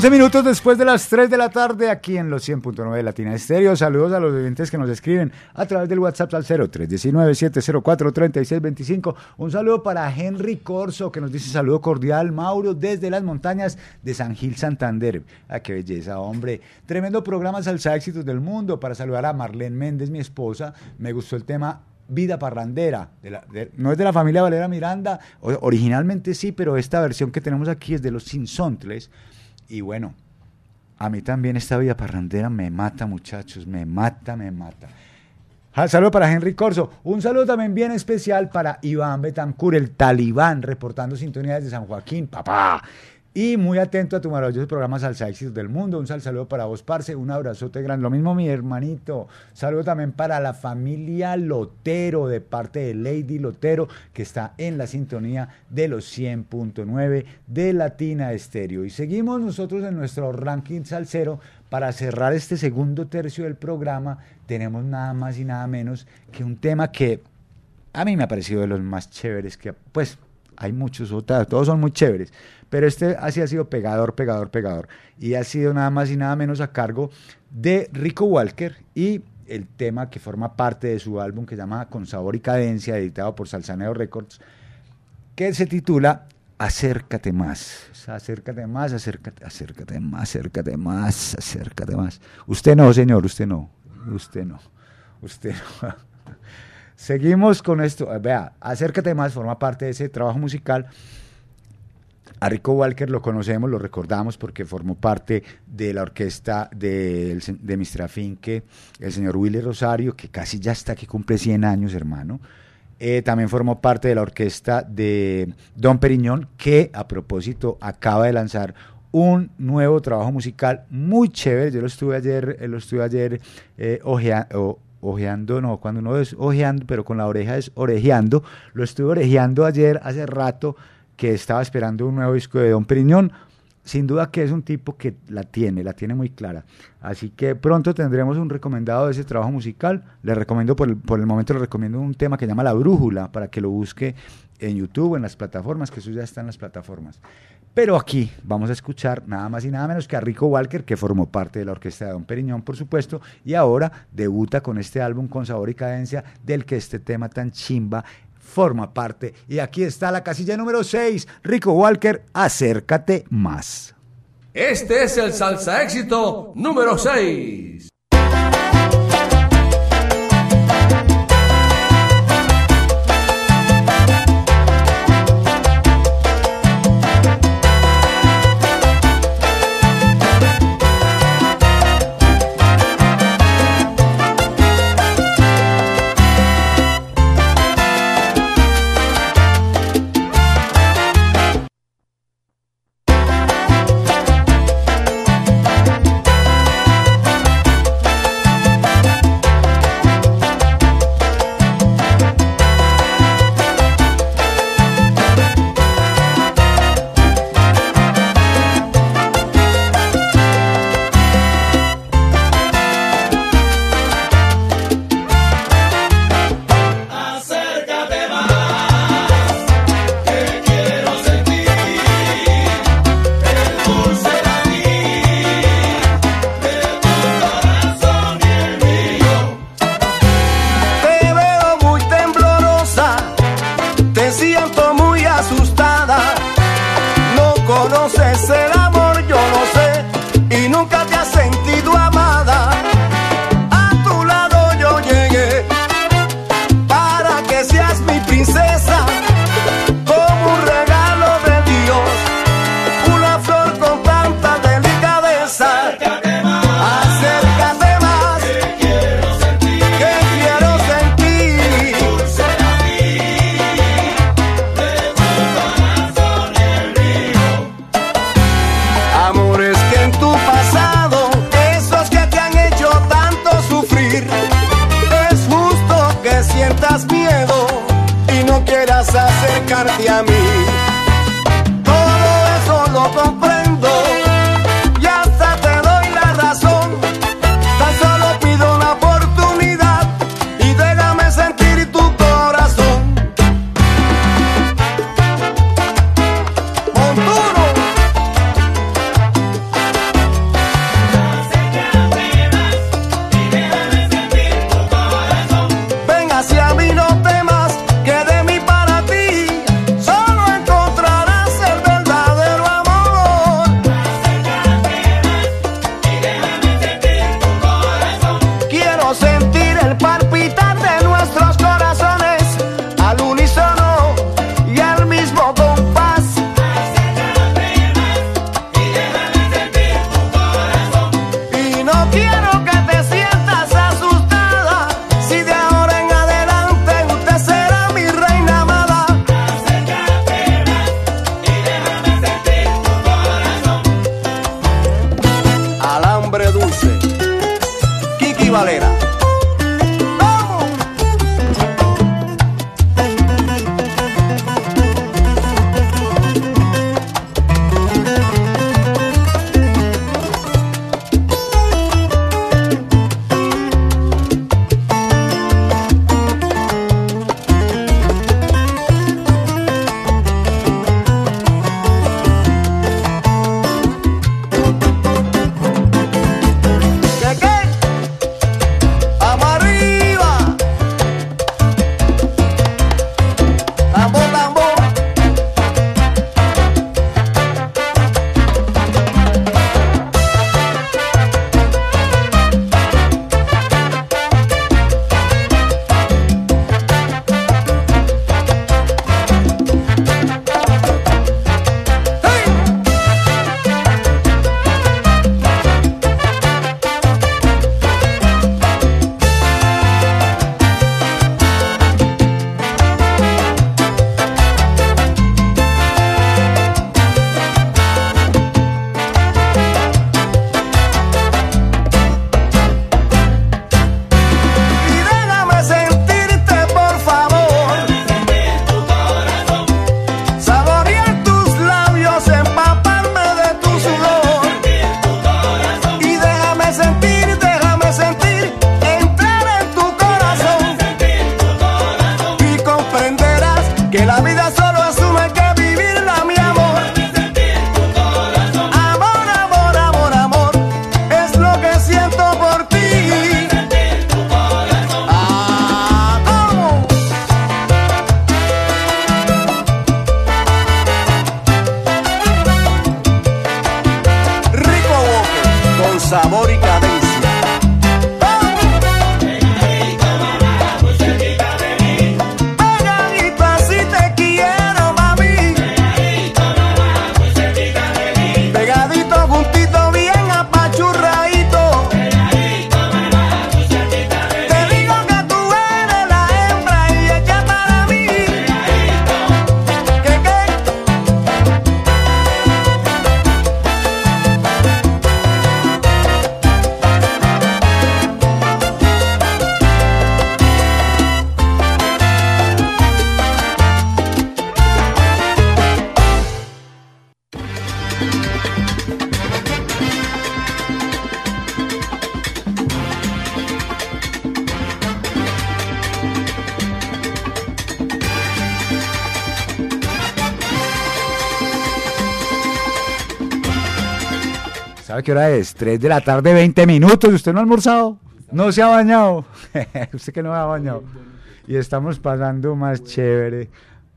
11 minutos después de las 3 de la tarde aquí en los 100.9 de Latina Estéreo. Saludos a los oyentes que nos escriben a través del WhatsApp al 0319-704-3625. Un saludo para Henry Corso que nos dice saludo cordial. Mauro desde las montañas de San Gil Santander. Ah, qué belleza, hombre. Tremendo programa Salsa Éxitos del Mundo. Para saludar a Marlene Méndez, mi esposa. Me gustó el tema Vida Parrandera. No es de la familia Valera Miranda, originalmente sí, pero esta versión que tenemos aquí es de los Sinsontles. Y bueno, a mí también esta vida parrandera me mata, muchachos, me mata, me mata. Saludo para Henry Corso. Un saludo también bien especial para Iván Betancur, el talibán, reportando sintonía desde San Joaquín, papá. Y muy atento a tu maravilloso programa Salsa Éxitos del Mundo. Un sal saludo para vos, Parce. Un abrazote grande. Lo mismo mi hermanito. Saludo también para la familia Lotero, de parte de Lady Lotero, que está en la sintonía de los 100.9 de Latina Estéreo. Y seguimos nosotros en nuestro ranking salsero. Para cerrar este segundo tercio del programa, tenemos nada más y nada menos que un tema que a mí me ha parecido de los más chéveres que, pues, hay muchos otros, todos son muy chéveres, pero este así ha sido pegador, pegador, pegador. Y ha sido nada más y nada menos a cargo de Rico Walker y el tema que forma parte de su álbum que se llama Con Sabor y Cadencia, editado por Salsaneo Records, que se titula Acércate más. Acércate más, acércate, acércate más, acércate más, acércate más. Usted no, señor, usted no. Usted no. Usted no. Seguimos con esto. Eh, Vea, Acércate más forma parte de ese trabajo musical. A Rico Walker lo conocemos, lo recordamos porque formó parte de la orquesta de, de Mr. Afinque, el señor Willy Rosario, que casi ya está, que cumple 100 años, hermano. Eh, también formó parte de la orquesta de Don Periñón, que a propósito acaba de lanzar un nuevo trabajo musical muy chévere. Yo lo estuve ayer, eh, lo estuve ayer eh, ojeando, no, cuando uno es ojeando, pero con la oreja es orejeando. Lo estuve orejeando ayer, hace rato, que estaba esperando un nuevo disco de Don Periñón. Sin duda que es un tipo que la tiene, la tiene muy clara. Así que pronto tendremos un recomendado de ese trabajo musical. Le recomiendo, por el, por el momento le recomiendo un tema que llama La Brújula, para que lo busque en YouTube, en las plataformas, que eso ya está en las plataformas. Pero aquí vamos a escuchar nada más y nada menos que a Rico Walker, que formó parte de la orquesta de Don Periñón, por supuesto, y ahora debuta con este álbum con sabor y cadencia, del que este tema tan chimba forma parte. Y aquí está la casilla número 6, Rico Walker, acércate más. Este es el salsa éxito número 6. ¿Sabe qué hora es? 3 de la tarde, 20 minutos. ¿Usted no ha almorzado? No se ha bañado. Usted que no ha bañado. Y estamos pasando más chévere.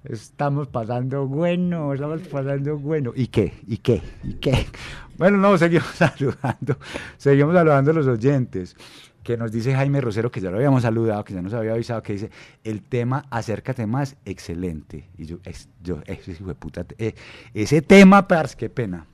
Estamos pasando bueno, estamos pasando bueno. ¿Y qué? ¿Y qué? ¿Y qué? Bueno, no, seguimos saludando. Seguimos saludando a los oyentes. Que nos dice Jaime Rosero, que ya lo habíamos saludado, que ya nos había avisado, que dice, el tema Acércate más, excelente. Y yo, es, yo ese hijo de puta, eh, ese tema, parce, qué pena.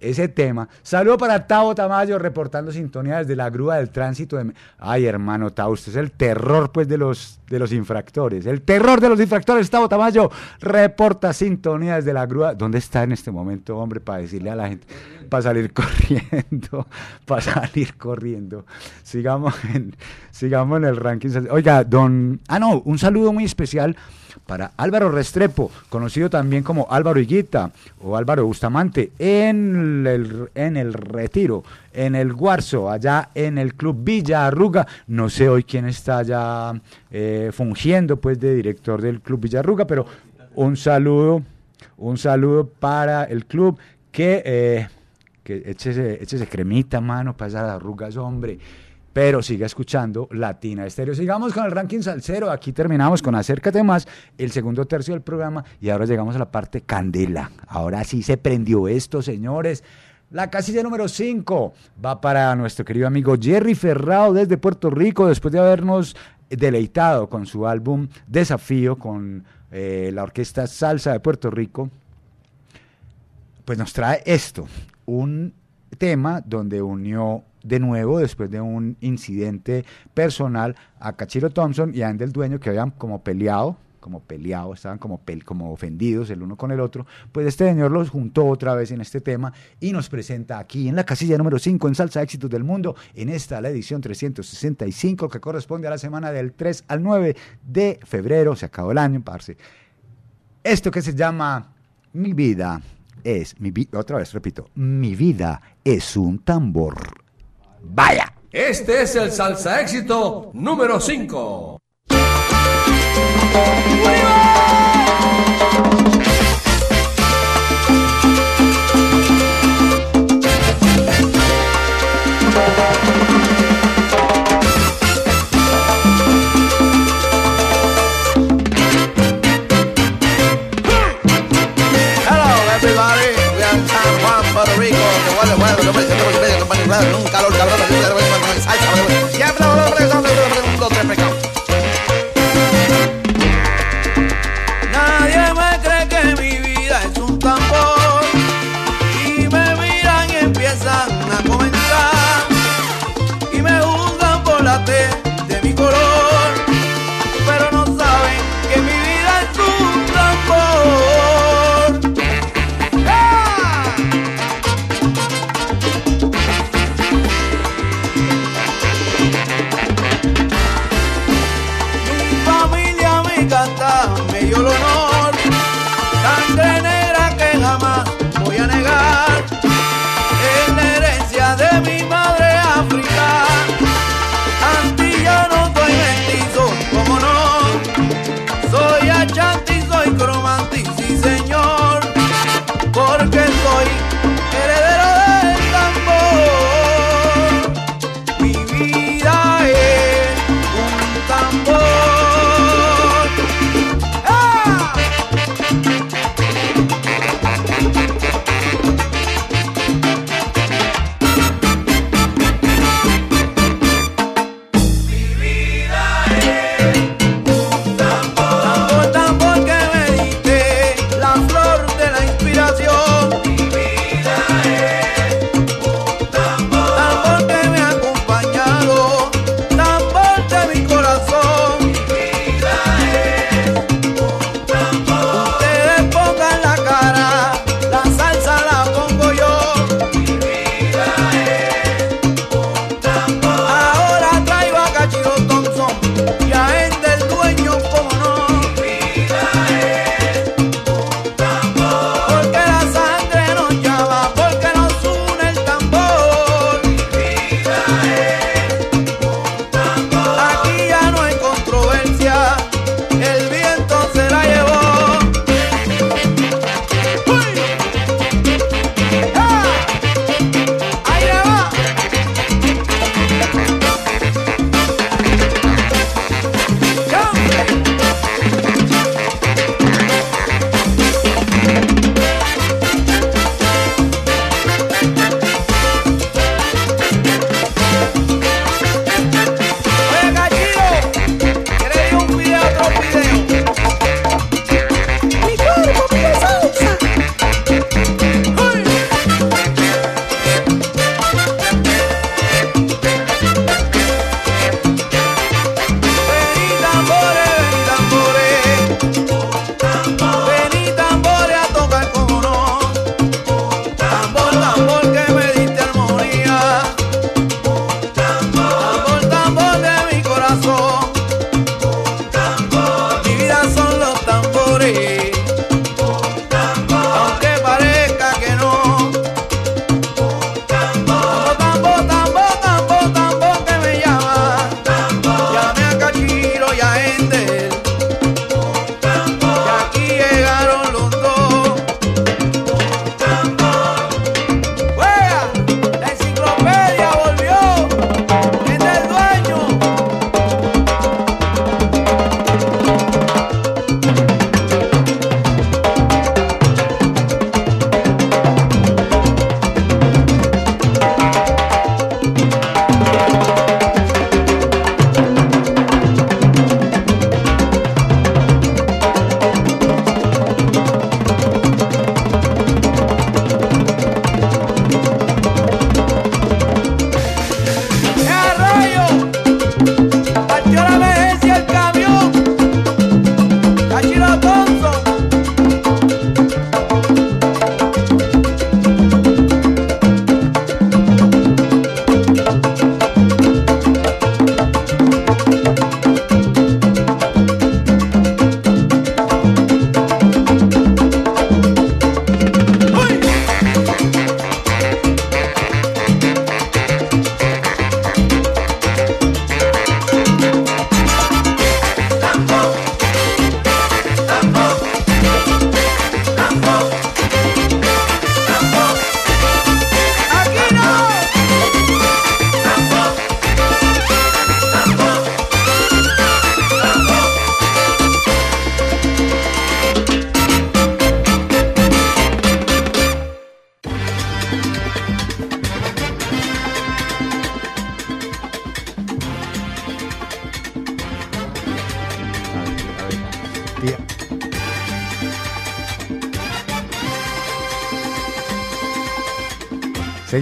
Ese tema. Saludo para Tavo Tamayo reportando sintonía desde la grúa del tránsito de... Ay, hermano Tavo, usted es el terror pues de los, de los infractores. El terror de los infractores, Tavo Tamayo reporta sintonía desde la grúa. ¿Dónde está en este momento, hombre, para decirle a la gente? Para salir corriendo, para salir corriendo. Sigamos en, sigamos en el ranking. Oiga, don... Ah, no, un saludo muy especial para Álvaro Restrepo, conocido también como Álvaro Higuita o Álvaro Bustamante, en el, en el Retiro, en el Guarzo, allá en el Club Villa Arruga. No sé hoy quién está ya eh, fungiendo pues de director del Club Villa Arruga, pero un saludo, un saludo para el club que, eh, que échese, échese cremita, mano, para esas arrugas, hombre pero siga escuchando Latina Estéreo. Sigamos con el ranking salsero. Aquí terminamos con Acércate Más, el segundo tercio del programa, y ahora llegamos a la parte candela. Ahora sí se prendió esto, señores. La casilla número 5 va para nuestro querido amigo Jerry Ferrao desde Puerto Rico, después de habernos deleitado con su álbum Desafío con eh, la Orquesta Salsa de Puerto Rico. Pues nos trae esto, un tema donde unió de nuevo después de un incidente personal a Cachiro Thompson y a Andel Dueño que habían como peleado, como peleado, estaban como, como ofendidos el uno con el otro, pues este señor los juntó otra vez en este tema y nos presenta aquí en la casilla número 5 en Salsa Éxitos del Mundo, en esta la edición 365 que corresponde a la semana del 3 al 9 de febrero, se acabó el año, parce. Esto que se llama Mi vida es, mi otra vez repito, mi vida es un tambor. Vaya. Este es el salsa éxito número 5.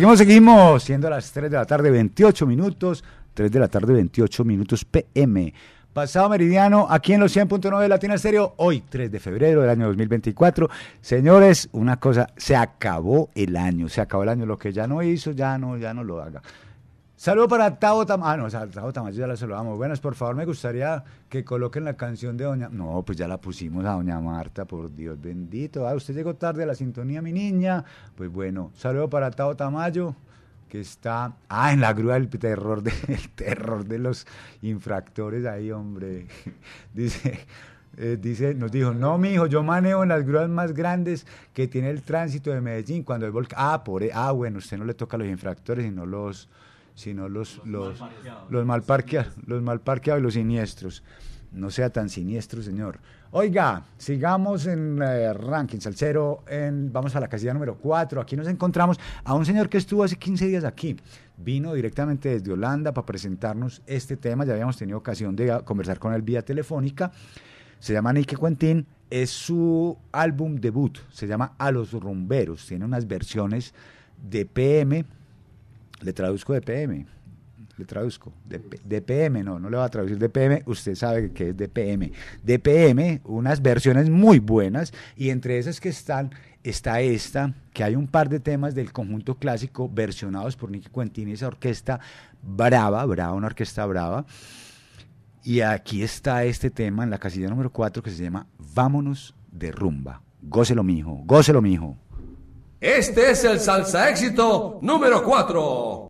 Seguimos, seguimos, siendo las 3 de la tarde, 28 minutos, 3 de la tarde, 28 minutos PM. Pasado meridiano, aquí en los 100.9 de Latina Estéreo, hoy 3 de febrero del año 2024. Señores, una cosa, se acabó el año, se acabó el año, lo que ya no hizo, ya no, ya no lo haga. Saludo para Tavo Tamayo. Ah, no, Tavo Tamayo ya la saludamos. Buenas, por favor, me gustaría que coloquen la canción de Doña. No, pues ya la pusimos a Doña Marta, por Dios bendito. Ah, usted llegó tarde a la sintonía, mi niña. Pues bueno, saludo para Tavo Tamayo, que está. Ah, en la grúa del terror, de, el terror de los infractores ahí, hombre. Dice. eh, dice, nos dijo, no, mi hijo, yo manejo en las grúas más grandes que tiene el tránsito de Medellín cuando el volcán. Ah, por, e- ah, bueno, usted no le toca a los infractores, sino los, sino los, los, los mal parqueados, los mal parqueados y los siniestros. No sea tan siniestro, señor. Oiga, sigamos en eh, ranking salsero. En, vamos a la casilla número 4. Aquí nos encontramos a un señor que estuvo hace 15 días aquí. Vino directamente desde Holanda para presentarnos este tema. Ya habíamos tenido ocasión de conversar con él vía telefónica. Se llama Nike Quentin. Es su álbum debut. Se llama A los Rumberos. Tiene unas versiones de PM. Le traduzco de PM. Le traduzco. De, P- de PM, no, no le va a traducir de PM. Usted sabe que es de PM. De PM, unas versiones muy buenas. Y entre esas que están, está esta, que hay un par de temas del conjunto clásico versionados por Nicky y esa orquesta brava, brava, una orquesta brava. Y aquí está este tema en la casilla número 4 que se llama Vámonos de rumba. Gócelo, mijo, gócelo, mijo. Este es el salsa éxito número 4.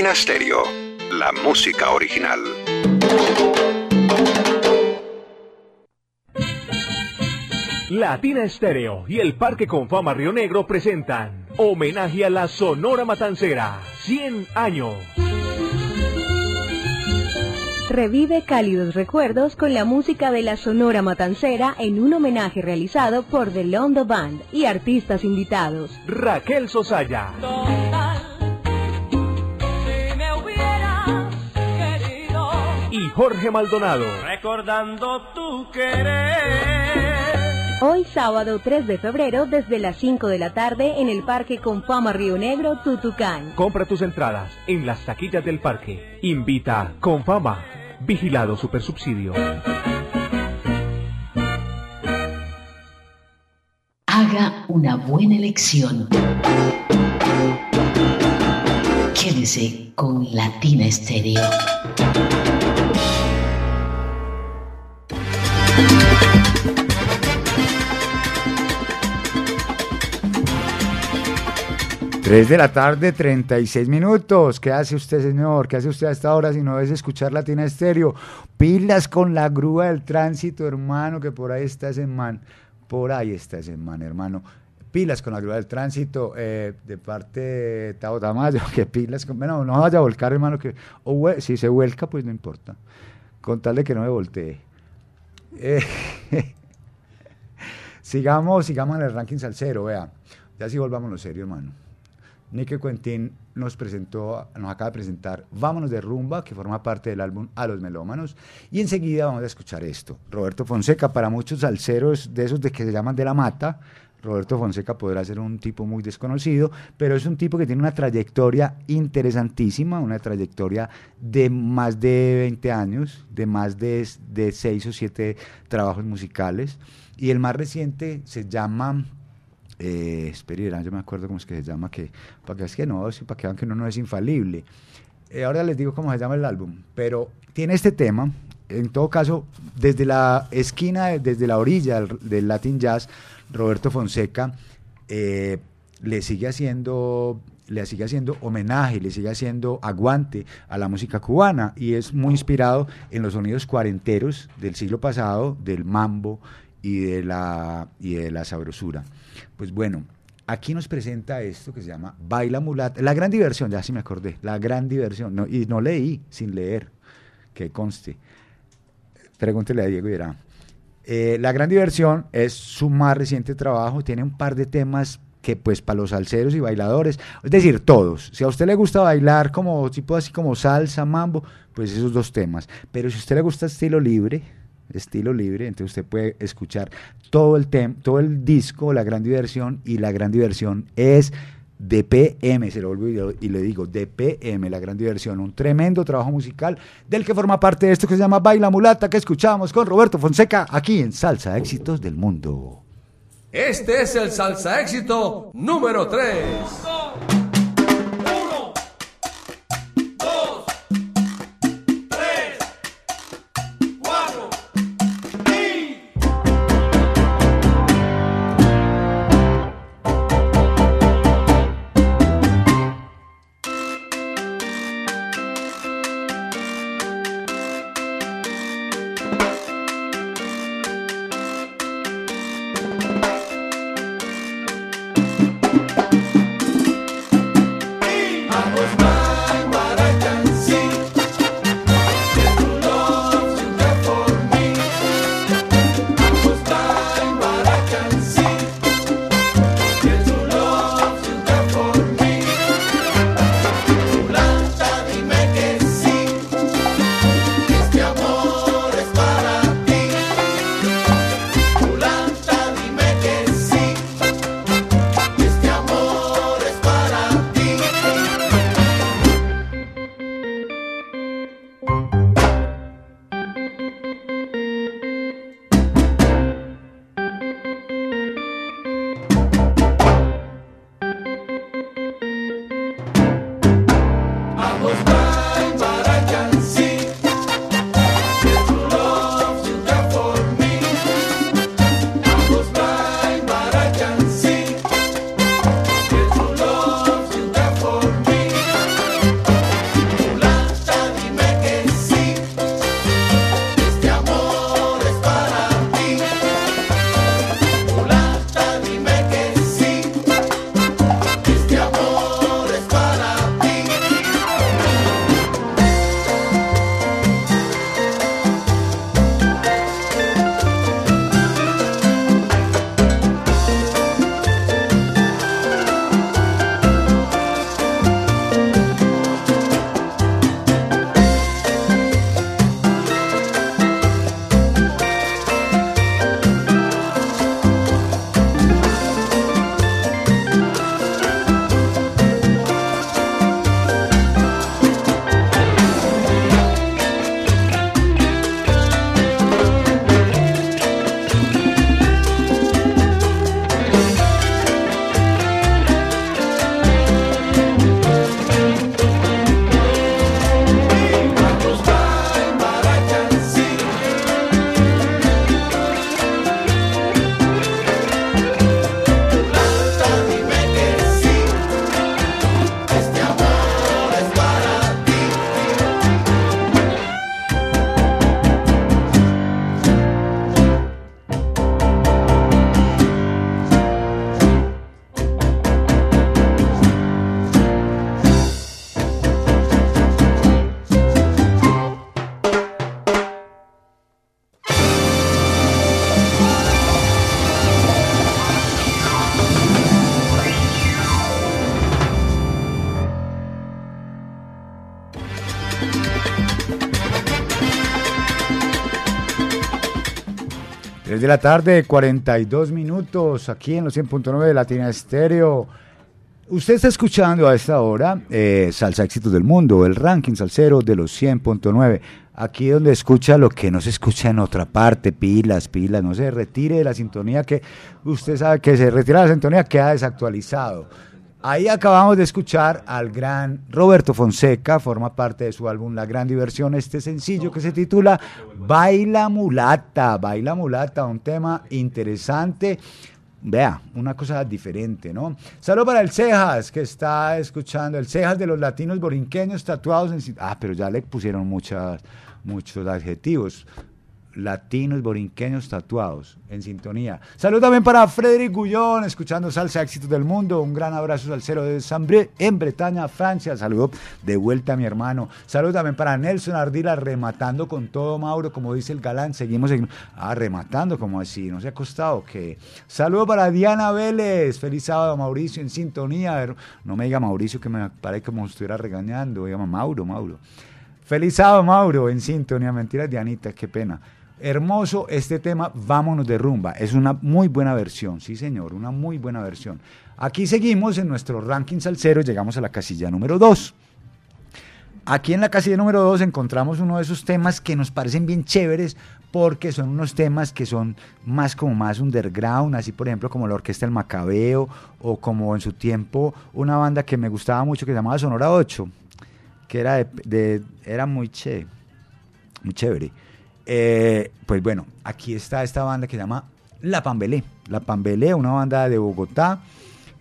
Latina Stereo, la música original. Latina Estéreo y el Parque Confama Río Negro presentan Homenaje a la Sonora Matancera, 100 años. Revive cálidos recuerdos con la música de la Sonora Matancera en un homenaje realizado por The Londo Band y artistas invitados. Raquel Sosaya, Jorge Maldonado. recordando tu querer. Hoy sábado 3 de febrero desde las 5 de la tarde en el Parque Confama Río Negro, Tutucán. Compra tus entradas en las taquillas del parque. Invita con fama. Vigilado Supersubsidio. Haga una buena elección. 3 de la tarde, 36 minutos. ¿Qué hace usted, señor? ¿Qué hace usted a esta hora si no es escuchar Latina Estéreo? Pilas con la grúa del tránsito, hermano, que por ahí está ese man. Por ahí está ese man, hermano. Pilas con la grúa del tránsito eh, de parte de Tao Tamayo. Que pilas con. No, no vaya a volcar, hermano. que Si se vuelca, pues no importa. Con tal de que no me voltee. Eh, sigamos, sigamos en el ranking salsero, vea. Ya sí volvámonos serio, hermano. Nicky Quentin nos presentó, nos acaba de presentar Vámonos de Rumba, que forma parte del álbum A los Melómanos. Y enseguida vamos a escuchar esto. Roberto Fonseca, para muchos salseros de esos de que se llaman de la mata, Roberto Fonseca podrá ser un tipo muy desconocido, pero es un tipo que tiene una trayectoria interesantísima, una trayectoria de más de 20 años, de más de, de 6 o 7 trabajos musicales. Y el más reciente se llama eh, verán, yo me acuerdo cómo es que se llama, que para que es que no, sí, para que vean que uno no es infalible. Eh, ahora les digo cómo se llama el álbum, pero tiene este tema, en todo caso, desde la esquina, desde la orilla del, del Latin Jazz, Roberto Fonseca eh, le sigue haciendo le sigue haciendo homenaje, le sigue haciendo aguante a la música cubana y es muy inspirado en los sonidos cuarenteros del siglo pasado, del mambo y de la, y de la sabrosura. Pues bueno, aquí nos presenta esto que se llama Baila Mulata, la gran diversión, ya sí me acordé, la gran diversión, no, y no leí sin leer, que conste. Pregúntele a Diego y. Eh, la gran diversión es su más reciente trabajo, tiene un par de temas que pues para los salseros y bailadores, es decir, todos. Si a usted le gusta bailar como tipo así como salsa, mambo, pues esos dos temas. Pero si a usted le gusta estilo libre, estilo libre, entonces usted puede escuchar todo el tem todo el disco, la gran diversión y la gran diversión es de PM, se lo vuelvo y le digo, de PM, la gran diversión, un tremendo trabajo musical del que forma parte de esto que se llama Baila Mulata, que escuchamos con Roberto Fonseca aquí en Salsa Éxitos del Mundo. Este es el salsa éxito número 3. 6 de la tarde, 42 minutos, aquí en los 100.9 de Latina Estéreo. Usted está escuchando a esta hora eh, Salsa Éxitos del Mundo, el ranking salsero de los 100.9. Aquí donde escucha lo que no se escucha en otra parte, pilas, pilas, no se retire de la sintonía que usted sabe que se retira de la sintonía queda desactualizado. Ahí acabamos de escuchar al gran Roberto Fonseca, forma parte de su álbum La Gran Diversión, este sencillo que se titula Baila Mulata, Baila Mulata, un tema interesante. Vea, una cosa diferente, ¿no? Saludo para el Cejas, que está escuchando, el Cejas de los latinos borinqueños tatuados en... Ah, pero ya le pusieron muchas, muchos adjetivos latinos borinqueños tatuados en sintonía. Salud también para Frederic Gullón, escuchando Salsa Éxitos del Mundo. Un gran abrazo salsero de Sambre en Bretaña, Francia. Saludo de vuelta a mi hermano. Salud también para Nelson Ardila, rematando con todo, Mauro, como dice el galán. Seguimos en... ah, rematando, como así, no se ha costado que. Saludo para Diana Vélez. Feliz sábado, Mauricio, en sintonía. No me diga Mauricio que me parece como si estuviera regañando. Llama Mauro, Mauro. Feliz sábado, Mauro, en sintonía. Mentiras, Dianita, qué pena. Hermoso este tema, Vámonos de rumba. Es una muy buena versión, sí señor, una muy buena versión. Aquí seguimos en nuestro ranking salsero, llegamos a la casilla número 2. Aquí en la casilla número 2 encontramos uno de esos temas que nos parecen bien chéveres porque son unos temas que son más como más underground, así por ejemplo como la Orquesta El Macabeo o como en su tiempo una banda que me gustaba mucho que se llamaba Sonora 8, que era, de, era muy, che, muy chévere. Eh, pues bueno, aquí está esta banda que se llama La Pambelé. La Pambelé, una banda de Bogotá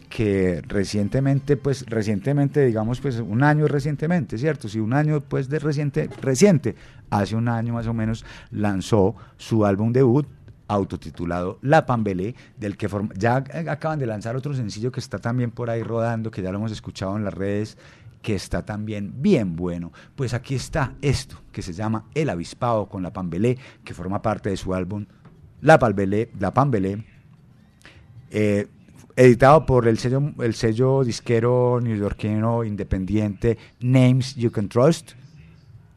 que recientemente, pues recientemente, digamos, pues un año recientemente, ¿cierto? Si un año pues de reciente, reciente, hace un año más o menos, lanzó su álbum debut autotitulado La Pambelé, del que ya acaban de lanzar otro sencillo que está también por ahí rodando, que ya lo hemos escuchado en las redes, que está también bien bueno. Pues aquí está esto, que se llama El Avispado con La Pambelé, que forma parte de su álbum La Pambelé, La Pambelé, eh, editado por el sello, el sello disquero neoyorquino independiente Names You Can Trust,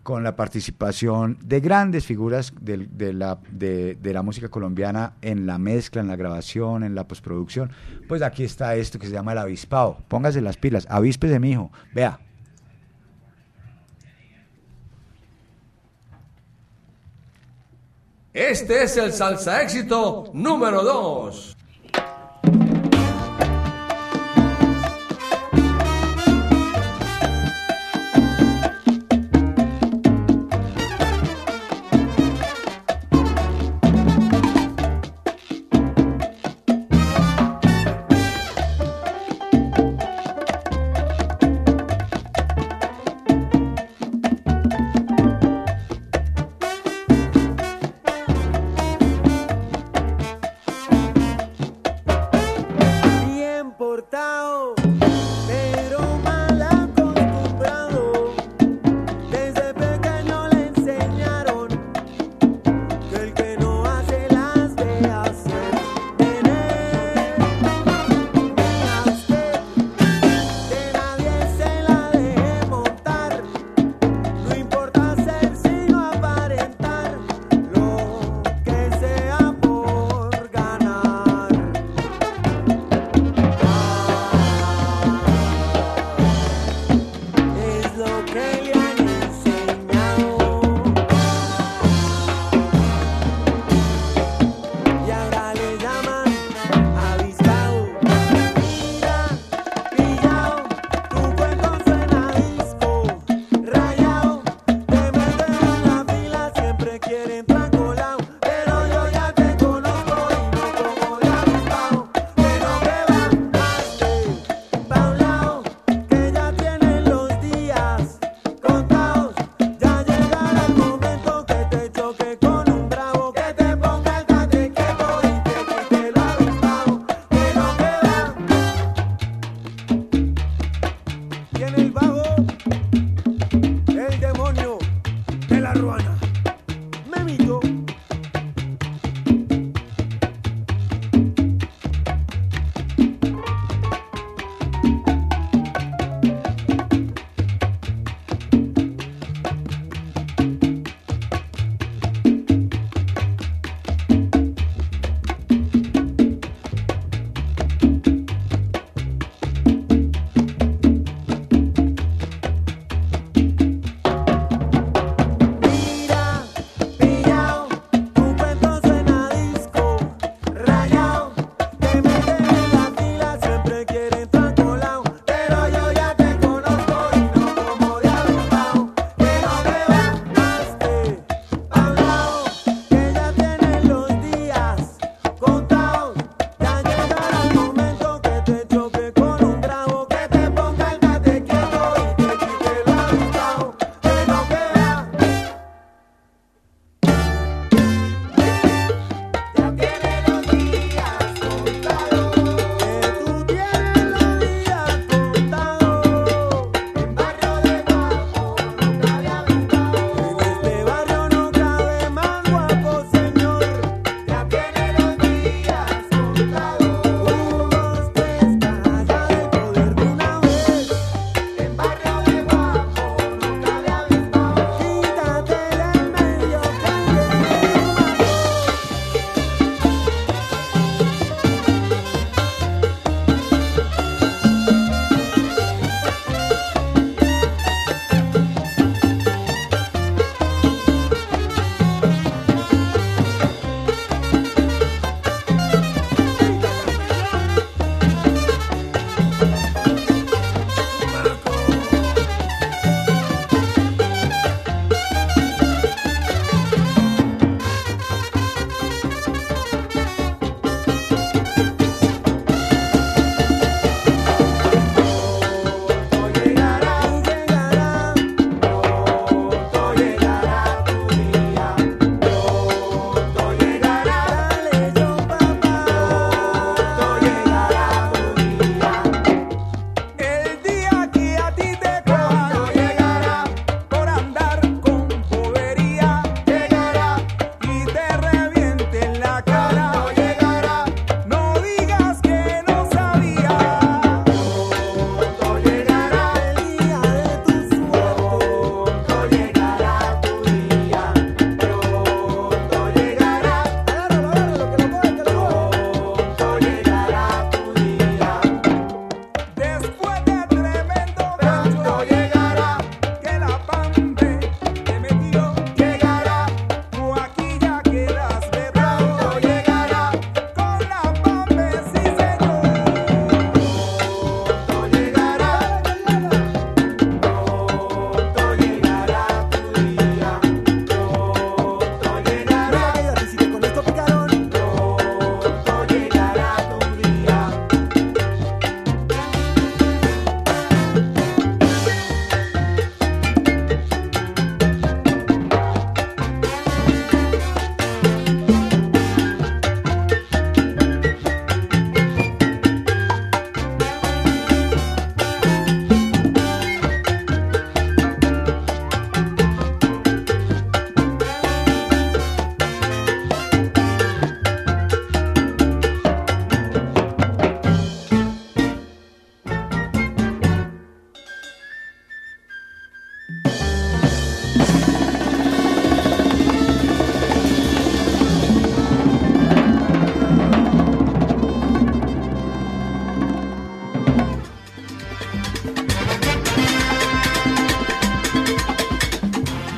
con la participación de grandes figuras de, la, de, la música colombiana en la mezcla, en la grabación, en la postproducción. Pues aquí está esto que se llama el avispado. Póngase las pilas, avíspese, mijo. Vea. Este es el salsa éxito número 2.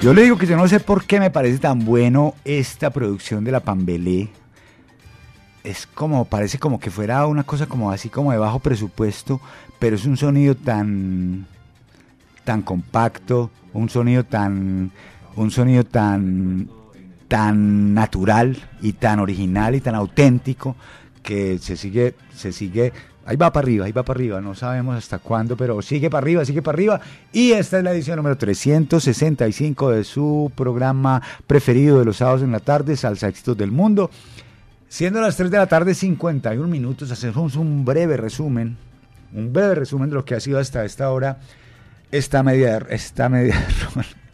Yo le digo que yo no sé por qué me parece tan bueno esta producción de la Pambelé. Es como, parece como que fuera una cosa como así como de bajo presupuesto, pero es un sonido tan, tan compacto, un sonido tan, un sonido tan, tan natural y tan original y tan auténtico que se sigue, se sigue Ahí va para arriba, ahí va para arriba, no sabemos hasta cuándo, pero sigue para arriba, sigue para arriba. Y esta es la edición número 365 de su programa preferido de los sábados en la tarde, Salsa Éxitos del Mundo. Siendo las 3 de la tarde, 51 minutos, hacemos un breve resumen, un breve resumen de lo que ha sido hasta esta hora, esta media, esta media,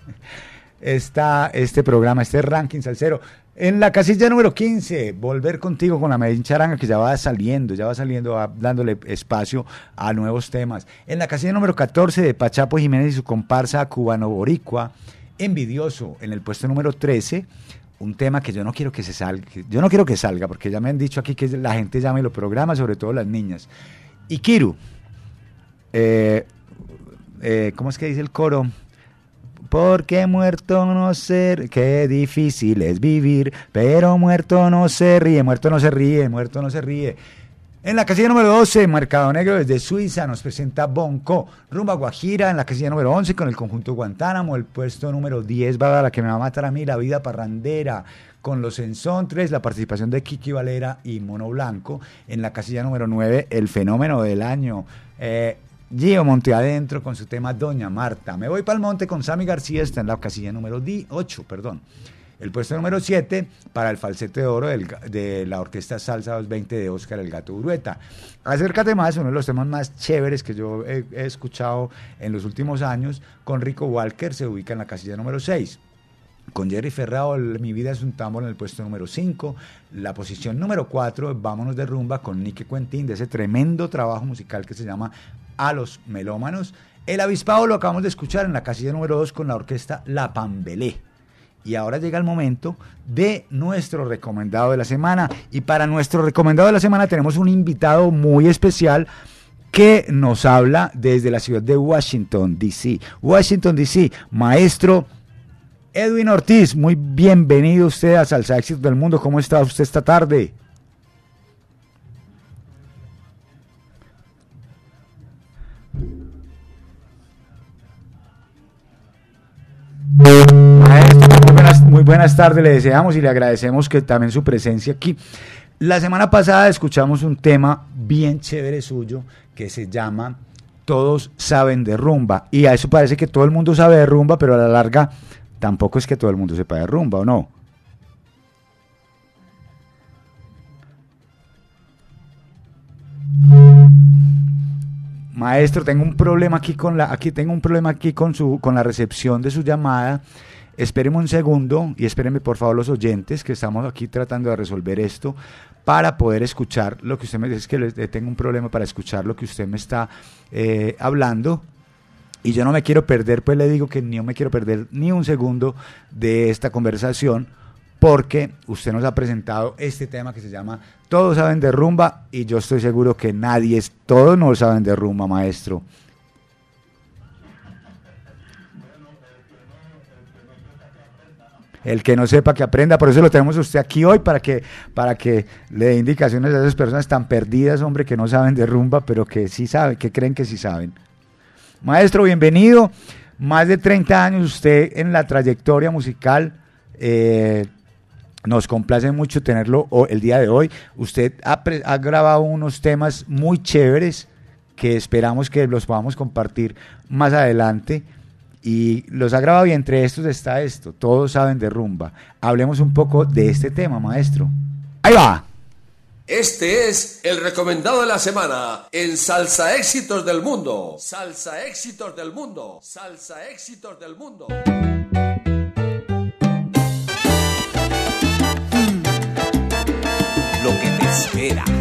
esta, este programa, este ranking salsero. En la casilla número 15, volver contigo con la Medellín Charanga, que ya va saliendo, ya va saliendo, va dándole espacio a nuevos temas. En la casilla número 14, de Pachapo Jiménez y su comparsa Cubano Boricua, Envidioso. En el puesto número 13, un tema que yo no quiero que se salga, yo no quiero que salga, porque ya me han dicho aquí que la gente llame los programas, sobre todo las niñas. Ikiru, eh, eh, ¿cómo es que dice el coro? Porque muerto no sé, qué difícil es vivir, pero muerto no se ríe, muerto no se ríe, muerto no se ríe. En la casilla número 12, Mercado Negro desde Suiza nos presenta Bonco, rumba Guajira en la casilla número 11 con el conjunto Guantánamo, el puesto número 10 va a la que me va a matar a mí, la vida parrandera con los ensontres, la participación de Kiki Valera y Mono Blanco. En la casilla número 9, el fenómeno del año. Eh, Gio Monte Adentro con su tema Doña Marta. Me voy para el monte con Sammy García, está en la casilla número 8, perdón. El puesto número 7 para el falsete de oro de la Orquesta Salsa 220 de Oscar El Gato Urueta. Acércate más, uno de los temas más chéveres que yo he, escuchado en los últimos años, con Rico Walker, se ubica en la casilla número 6 con Jerry Ferrao, Mi vida es un tambor en el puesto número 5. La posición número 4, Vámonos de rumba con Nicky Quentin, de ese tremendo trabajo musical que se llama A los Melómanos. El avispado lo acabamos de escuchar en la casilla número 2 con la orquesta La Pambelé. Y ahora llega el momento de nuestro recomendado de la semana. Y para nuestro recomendado de la semana tenemos un invitado muy especial que nos habla desde la ciudad de Washington, D.C. Washington, D.C., maestro Edwin Ortiz, muy bienvenido usted a Salsa Éxito del Mundo. ¿Cómo está usted esta tarde? Muy buenas, tardes, le deseamos y le agradecemos que también su presencia aquí. La semana pasada escuchamos un tema bien chévere suyo que se llama Todos saben de rumba. Y a eso parece que todo el mundo sabe de rumba, pero a la larga tampoco es que todo el mundo sepa de rumba, ¿o no? Maestro, tengo un problema aquí con la, aquí tengo un problema aquí con su, con la recepción de su llamada. Espéreme un segundo y espérenme por favor los oyentes que estamos aquí tratando de resolver esto para poder escuchar lo que usted me dice. Es que tengo un problema para escuchar lo que usted me está eh, hablando. Y yo no me quiero perder, pues le digo que no me quiero perder ni un segundo de esta conversación porque usted nos ha presentado este tema que se llama Todos saben de rumba y yo estoy seguro que nadie, todos no saben de rumba, maestro. El que no sepa que aprenda, por eso lo tenemos usted aquí hoy para que para que le dé indicaciones a esas personas tan perdidas, hombre, que no saben de rumba, pero que sí saben, que creen que sí saben. Maestro, bienvenido. Más de 30 años usted en la trayectoria musical. Eh, nos complace mucho tenerlo el día de hoy. Usted ha, grabado unos temas muy chéveres que esperamos que los podamos compartir más adelante. Y los ha grabado y entre estos está esto. Todos saben de rumba. Hablemos un poco de este tema, maestro. Ahí va. Este es el recomendado de la semana en Salsa Éxitos del Mundo. Salsa Éxitos del Mundo. Salsa Éxitos del Mundo. Espera.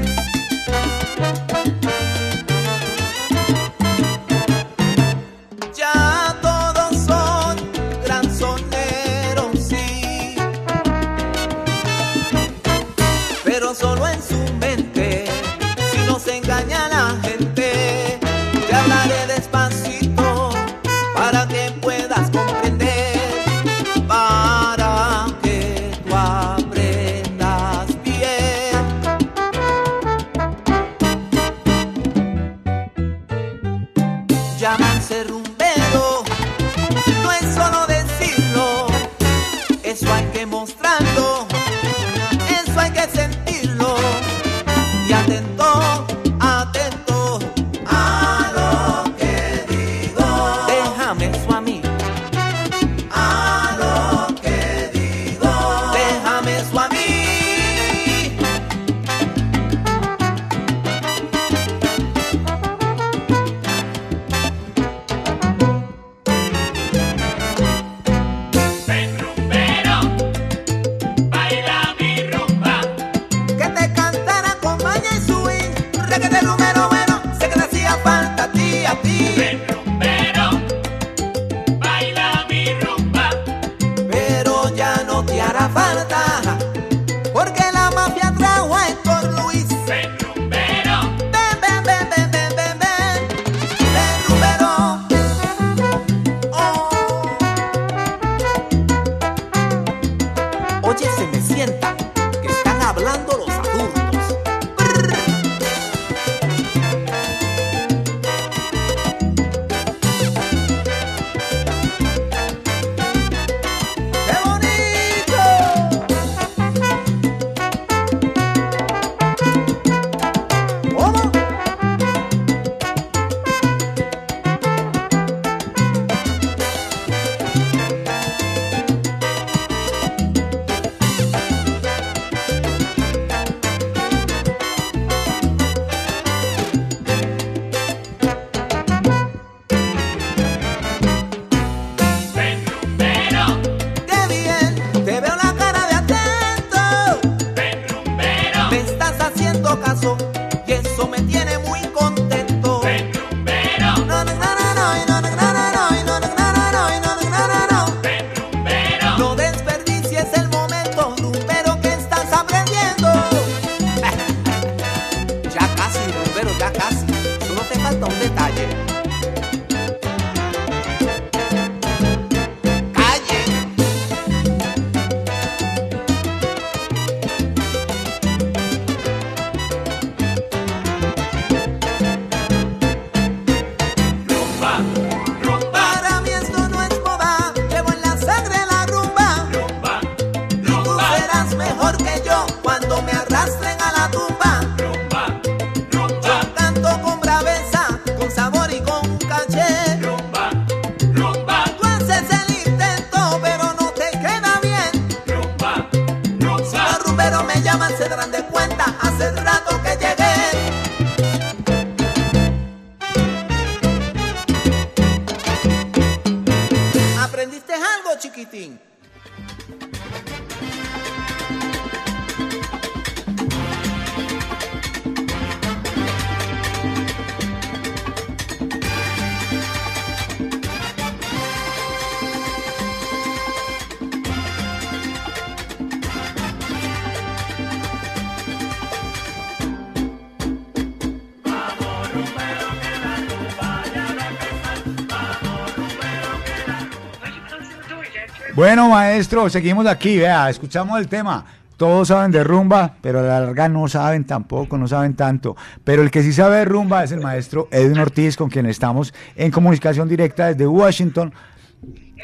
Maestro, seguimos aquí, vea, escuchamos el tema. Todos saben de rumba, pero a la larga no saben tampoco, no saben tanto. Pero el que sí sabe de rumba es el maestro Edwin Ortiz, con quien estamos en comunicación directa desde Washington,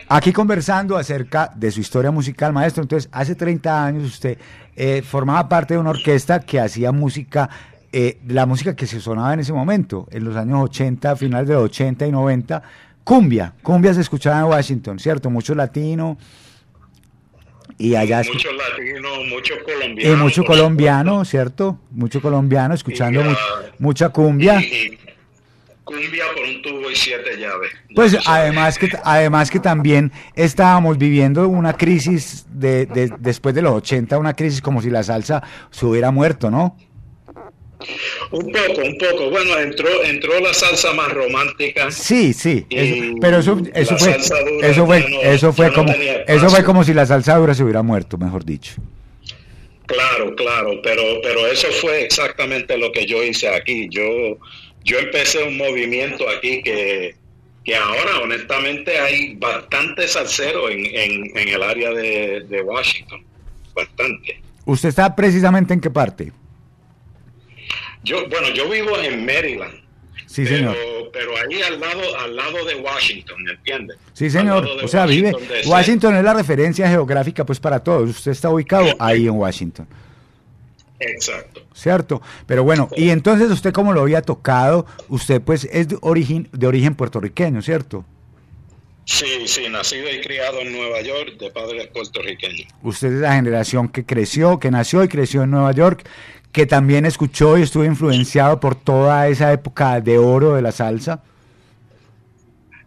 aquí conversando acerca de su historia musical, maestro. Entonces, hace 30 años usted eh, formaba parte de una orquesta que hacía música, eh, la música que se sonaba en ese momento, en los años 80, finales de los 80 y 90, cumbia. Cumbia se escuchaba en Washington, ¿cierto? Mucho latino. Y allá Muchos latinos, muchos y colombianos. mucho por colombiano, ¿cierto? Mucho colombiano, escuchando Y, mu- mucha cumbia. y cumbia por un tubo y siete llaves. Pues además que además que también estábamos viviendo una crisis de, de- después de los 80, una crisis como si la salsa se hubiera muerto, ¿no? Un poco, un poco. Bueno, entró, entró la salsa más romántica. Sí, sí, eso- pero eso, eso fue, dura eso fue, no- eso fue no como, eso fue como si la salsa dura se hubiera muerto, mejor dicho. Claro, claro, pero, pero eso fue exactamente lo que yo hice aquí. Yo, yo empecé un movimiento aquí que, que ahora honestamente hay bastante salsero en, en, en el área de, de Washington. Bastante. ¿Usted está precisamente en qué parte? Yo, bueno, yo vivo en Maryland. Sí, pero, señor. Pero ahí al lado, al lado de Washington, ¿me entiendes? Sí, señor. O sea, vive. DC. Washington es la referencia geográfica, pues, para todos. Usted está ubicado ahí en Washington. Exacto. ¿Cierto? Pero bueno, y entonces usted como lo había tocado, usted pues es de origen, de origen puertorriqueño, ¿cierto? Sí, sí, nacido y criado en Nueva York de padres puertorriqueños. Usted es la generación que creció, que nació y creció en Nueva York, que también escuchó y estuvo influenciado por toda esa época de oro de la salsa,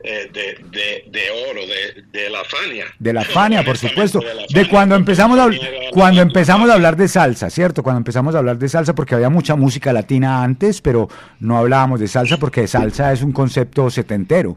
eh, de, de, de oro, de, de la Fania. de la Fania, por supuesto, de Fania, cuando empezamos a cuando empezamos a hablar de salsa, ¿cierto? Cuando empezamos a hablar de salsa porque había mucha música latina antes, pero no hablábamos de salsa porque salsa es un concepto setentero.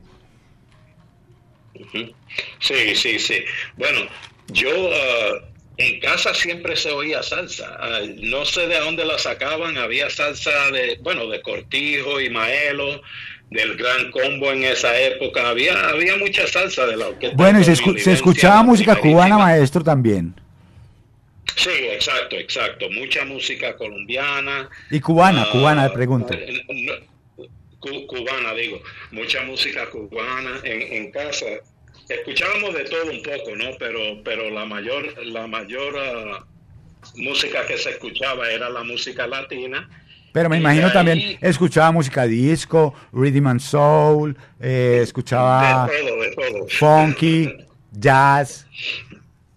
Sí, sí, sí. Bueno, yo ah, en casa siempre se oía salsa. Ah, no sé de dónde la sacaban. Había salsa de, bueno, de Cortijo y Maelo, del Gran Combo en esa época. Había, había mucha salsa de la orquesta. Bueno, y se, escu- escuchaba música cubana, maestro, también. Sí, exacto, exacto. Mucha música colombiana. Y cubana, Ah, cubana, le pregunto. eh, no, cubana, digo, mucha música cubana en, en casa. Escuchábamos de todo un poco, ¿no? Pero, pero la mayor, la mayor ah, música que se escuchaba era la música latina. Pero me imagino también escuchaba música disco, rhythm and soul, eh, escuchaba De todo, de todo. funky, jazz.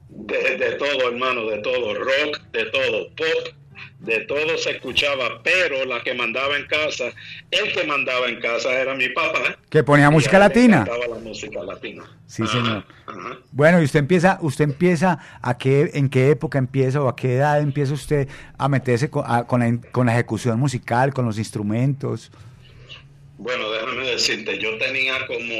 De, de todo, hermano, de todo. Rock, de todo. Pop, de todo se escuchaba. Pero la que mandaba en casa, el que mandaba en casa era mi papá. Que ponía música latina. la música latina. Sí, señor. Ajá. Bueno, y usted empieza, usted empieza a qué, en qué época empieza o a qué edad empieza usted a meterse con, a- con la, con la ejecución musical, con los instrumentos. Bueno, déjame decirte, yo tenía como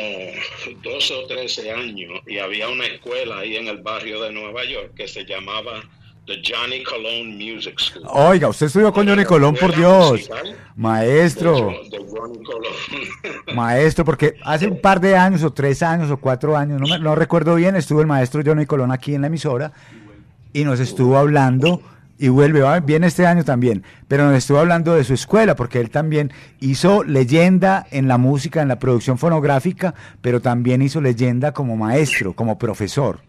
12 o 13 años y había una escuela ahí en el barrio de Nueva York que se llamaba The Johnny Cologne Music School. Oiga, usted estudió con Johnny Colón, por Dios. Maestro, De Johnny Cologne. maestro, porque hace un par de años o tres años o cuatro años, no, me- no recuerdo bien, estuvo el maestro Johnny Colón aquí en la emisora y nos estuvo hablando y vuelve, viene este año también, pero nos estuvo hablando de su escuela, porque él también hizo leyenda en la música, en la producción fonográfica, pero también hizo leyenda como maestro, como profesor.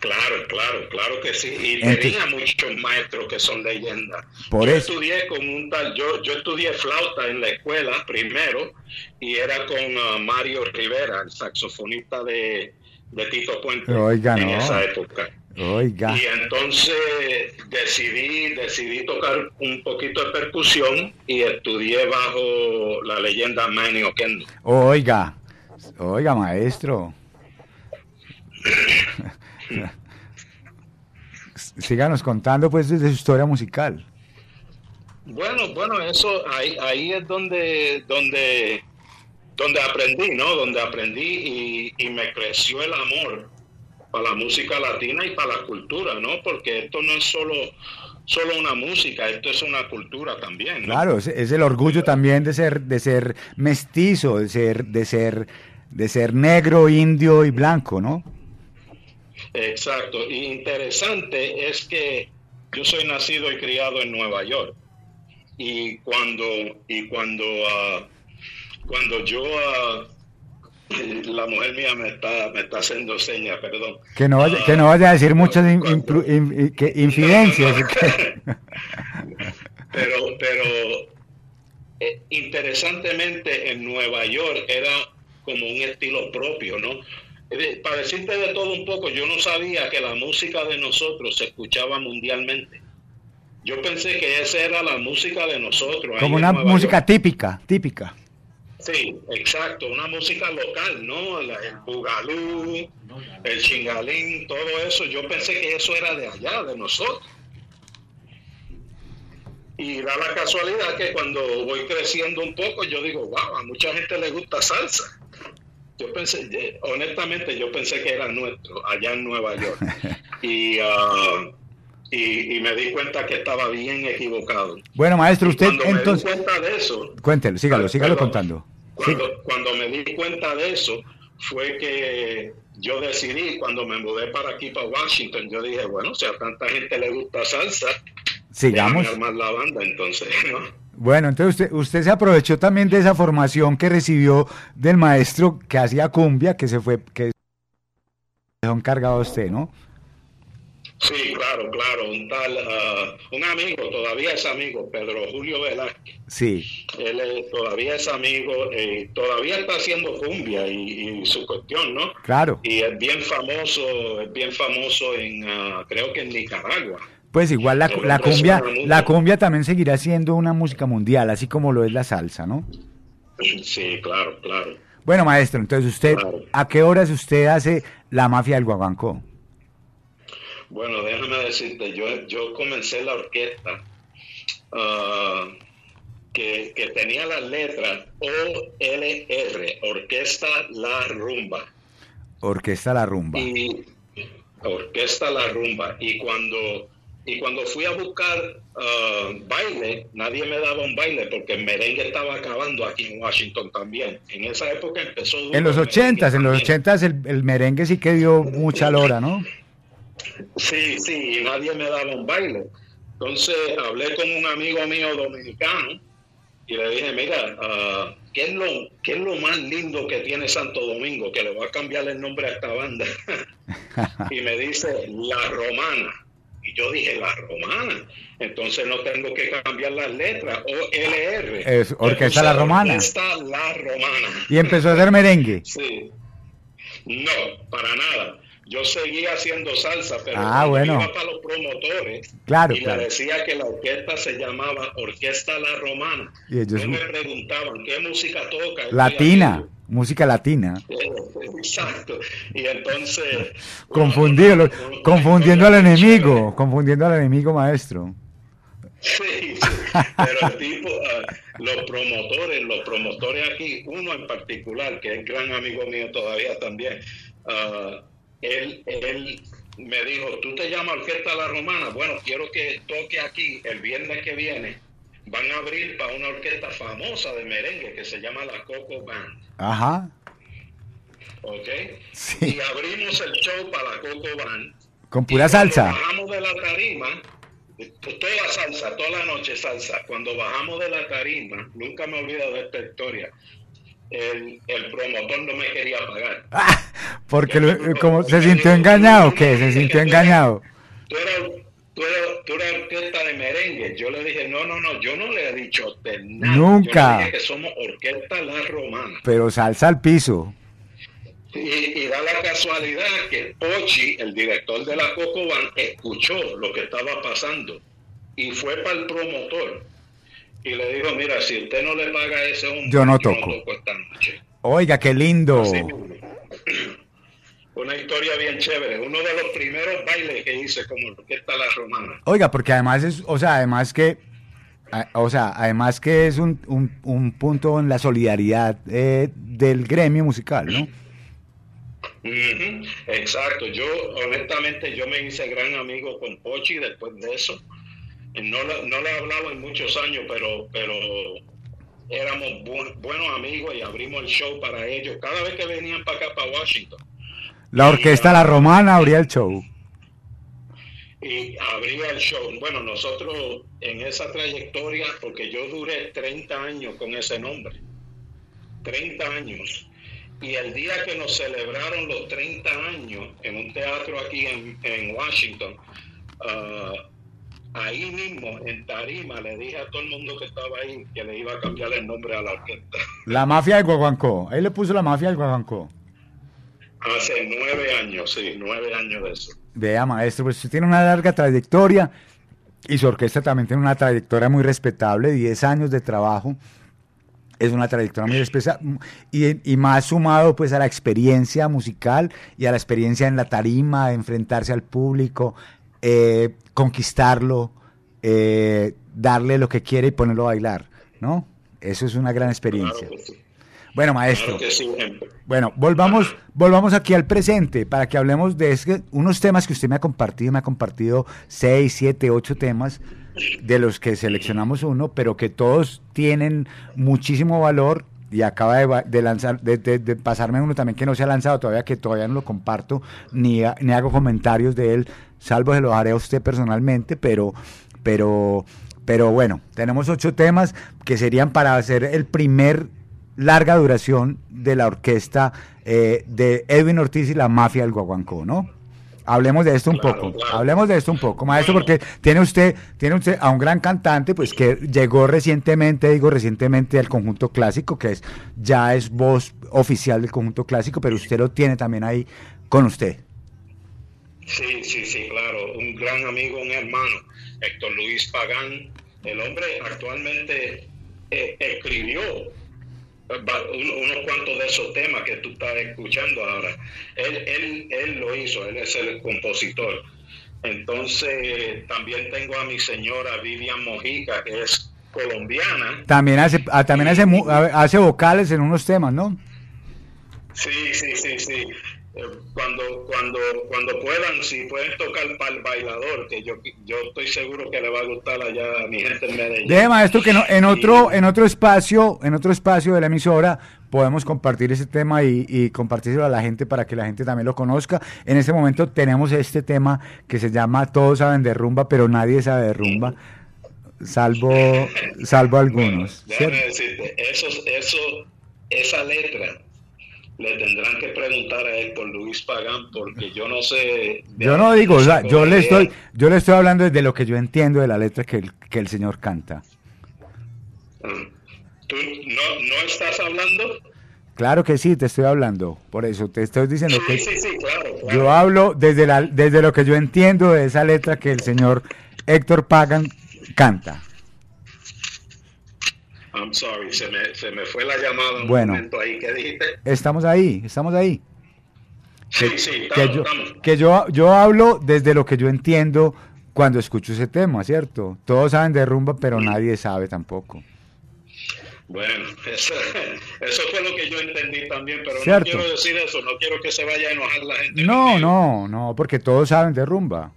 Claro, claro, claro que sí. Y Entonces- tenía muchos maestros que son leyendas. Por yo eso. estudié con un tal, yo, yo estudié flauta en la escuela primero y era con ah, Mario Rivera, el saxofonista de, de Tito Puente Oiga, en no. esa época. Oiga. Y entonces decidí, decidí tocar un poquito de percusión y estudié bajo la leyenda Manny Oquendo. Oiga, oiga, maestro. Síganos contando pues de su historia musical. Bueno, bueno, eso ahí, ahí es donde, donde, donde aprendí, ¿no? Donde aprendí y, y me creció el amor para la música latina y para la cultura, ¿no? Porque esto no es solo, solo una música, esto es una cultura también, ¿no? Claro, es, es el orgullo también de ser, de ser mestizo, de ser, de ser, de ser negro, indio y blanco, ¿no? Exacto. Y interesante es que yo soy nacido y criado en Nueva York. Y cuando, y cuando, ah, cuando yo, ah, la mujer mía me está, me está haciendo señas, perdón. Que no vaya, que no vaya a decir muchas in- implu- in- que- infidencias. Pero, pero eh, interesantemente en Nueva York era como un estilo propio, ¿no? Para decirte de todo un poco, yo no sabía que la música de nosotros se escuchaba mundialmente. Yo pensé que esa era la música de nosotros. Como una música York. típica, típica. Sí, exacto, una música local, ¿no? La- el bugalú, el chingalín, todo eso. Yo pensé que eso era de allá, de nosotros. Y da la casualidad que cuando voy creciendo un poco, yo digo, wow, a mucha gente le gusta salsa. Yo pensé, eh, honestamente, yo pensé que era nuestro, allá en Nueva York. Y, ah, y, y me di cuenta que estaba bien equivocado. Bueno, maestro, usted Cuando me di entonces... cuenta de eso, Cuéntelo, sígalo, sígalo Perdón. contando. Sí. cuando, cuando me di cuenta de eso, fue que yo decidí, cuando me mudé para aquí, para Washington, yo dije, bueno, si a tanta gente le gusta salsa, Sigamos. armar la banda entonces, ¿no? Bueno, entonces usted, usted se aprovechó también de esa formación que recibió del maestro que hacía cumbia, que se fue, que dejó encargado a usted, ¿no? Sí, claro, claro, un tal, ah, un amigo, todavía es amigo, Pedro Julio Velázquez. Sí. Él es- todavía es amigo, eh, todavía está haciendo cumbia y, y su cuestión, ¿no? Claro. Y es bien famoso, es bien famoso en, ah, creo que en Nicaragua. Pues igual la, la cumbia, la cumbia también seguirá siendo una música mundial, así como lo es la salsa, ¿no? Sí, claro, claro. Bueno, maestro, entonces usted, Claro. ¿a qué horas usted hace la mafia del guaguancó? Bueno, déjame decirte, yo, yo comencé la orquesta ah, que, que tenía las letras OLR, Orquesta La Rumba. Orquesta La Rumba. Y Orquesta La Rumba. Y cuando, y cuando fui a buscar ah, baile, nadie me daba un baile porque el merengue estaba acabando aquí en Washington también. En esa época empezó... En los ochentas, en los ochentas el, el merengue sí que dio mucha lora, ¿no? Sí, sí, y nadie me daba un baile. Entonces hablé con un amigo mío dominicano y le dije, mira, ah, ¿qué, es lo, ¿qué es lo más lindo que tiene Santo Domingo? Que le voy a cambiar el nombre a esta banda. y me dice, La Romana. Y yo dije, La Romana. Entonces no tengo que cambiar las letras, OLR. Es Orquesta La Romana. Orquesta La Romana. Y empezó a hacer merengue. Sí. No, para nada. Yo seguía haciendo salsa, pero Ah, bueno. iba para los promotores Claro, y claro. le decía que la orquesta se llamaba Orquesta La Romana. Y ellos- No me preguntaban qué música toca. Latina, música latina. Exacto. Y entonces, Confundido, confundiendo al enemigo, confundiendo al enemigo maestro. sí, sí. Pero el tipo, ah, los promotores, los promotores aquí, uno en particular, que es gran amigo mío todavía también, ah, él, él me dijo, tú te llamas Orquesta La Romana, bueno, quiero que toque aquí el viernes que viene. Van a abrir para una orquesta famosa de merengue que se llama la Coco Band, Ajá. ¿ok? Sí. Y abrimos el show para la Coco Band. Con pura Y salsa. Bajamos de la tarima, toda salsa, toda la noche salsa. Cuando bajamos de la tarima, nunca me olvido de esta historia. El, el promotor no me quería pagar. Porque lo- como se sintió engañado, ¿qué? Se sintió engañado. Tú eras, tú, eras orquesta de merengue. Yo le dije, no, no, no, yo no le he dicho a usted nada. Nunca. Yo le dije que somos orquesta La Romana. Pero salsa al piso. Y, y da la casualidad que Pochi, el director de la Coco Band, escuchó lo que estaba pasando y fue para el promotor y le dijo, mira, si usted no le paga ese hombre, Yo no toco. esta noche. Oiga, qué lindo. Así. Una historia bien chévere, uno de los primeros bailes que hice como orquesta La Romana. Oiga, porque además es, o sea, además que, a- o sea, además que es un, un, un punto en la solidaridad eh, del gremio musical, ¿no? Exacto, yo honestamente yo me hice gran amigo con Pochi después de eso. No, le- no le he hablado en muchos años, pero, pero éramos bu- buenos amigos y abrimos el show para ellos cada vez que venían para acá, para Washington. La orquesta La Romana abría el show. Y abría el show. Bueno, nosotros en esa trayectoria, porque yo duré 30 años con ese nombre, 30 años. Y el día que nos celebraron los 30 años en un teatro aquí en, en Washington, ah, ahí mismo, en Tarima, le dije a todo el mundo que estaba ahí que le iba a cambiar el nombre a la orquesta. La mafia del Guaguancó. Ahí le puso la mafia del Guaguancó. Hace nueve años, sí, nueve años de eso. Vea, maestro, pues usted tiene una larga trayectoria y su orquesta también tiene una trayectoria muy respetable, 10 años de trabajo. Es una trayectoria muy respetable y, y más sumado pues a la experiencia musical y a la experiencia en la tarima, enfrentarse al público, eh, conquistarlo, eh, darle lo que quiere y ponerlo a bailar, ¿no? Eso es una gran experiencia. Claro que sí. Bueno, maestro. Claro sí. Bueno, volvamos, volvamos aquí al presente para que hablemos de unos temas que usted me ha compartido. Me ha compartido seis, siete, ocho temas de los que seleccionamos uno, pero que todos tienen muchísimo valor. Y acaba de, lanzar, de, de- de pasarme uno también que no se ha lanzado todavía, que todavía no lo comparto, ni, ha- ni hago comentarios de él, salvo se lo haré a usted personalmente, pero, pero, Pero bueno, tenemos ocho temas que serían para hacer el primer larga duración de la orquesta eh, de Edwin Ortiz y la mafia del Guaguancó, ¿no? Hablemos de esto un poco, hablemos de esto un poco, maestro, porque tiene usted, tiene usted a un gran cantante, pues que llegó recientemente, digo recientemente al conjunto clásico, que es ya es voz oficial del conjunto clásico, pero usted lo tiene también ahí con usted. Sí, sí, sí, claro. Un gran amigo, un hermano, Héctor Luis Pagán. El hombre actualmente eh, escribió unos cuantos de esos temas que tú estás escuchando ahora. Él, él, él lo hizo, él es el compositor. Entonces, también tengo a mi señora Vivian Mojica, que es colombiana. También hace, ah, también hace, hace vocales en unos temas, ¿no? Sí, sí, sí, sí. Eh, Cuando, cuando, cuando puedan, si pueden tocar para el bailador, que yo, yo estoy seguro que le va a gustar allá a mi gente en Medellín. Deje maestro que no, en otro, en otro espacio, en otro espacio de la emisora podemos compartir ese tema y, y compartírselo a la gente para que la gente también lo conozca. En este momento tenemos este tema que se llama Todos saben de rumba, pero nadie sabe de rumba, salvo, salvo algunos. decirte, eso, eso, esa letra le tendrán que preguntar a Héctor Luis Pagán porque yo no sé. Yo no digo, o sea, sacó yo le estoy, yo le estoy hablando desde lo que yo entiendo de la letra que el, que el señor canta. ¿Tú no, no estás hablando? Claro que sí, te estoy hablando. Por eso te estoy diciendo Sí, que sí, sí, claro. claro. yo hablo desde, la, desde lo que yo entiendo de esa letra que el señor Héctor Pagan canta. I'm sorry, se me, se me fue la llamada un Bueno. momento ahí. ¿Qué dijiste? Estamos ahí, estamos ahí. Sí, Que- sí, que estamos, yo, estamos. que yo, yo hablo desde lo que yo entiendo cuando escucho ese tema, ¿cierto? Todos saben de rumba, pero nadie sabe tampoco. Bueno, eso, eso fue lo que yo entendí también, pero Cierto. no quiero decir eso, no quiero que se vaya a enojar la gente. No, no, no, porque todos saben de rumba.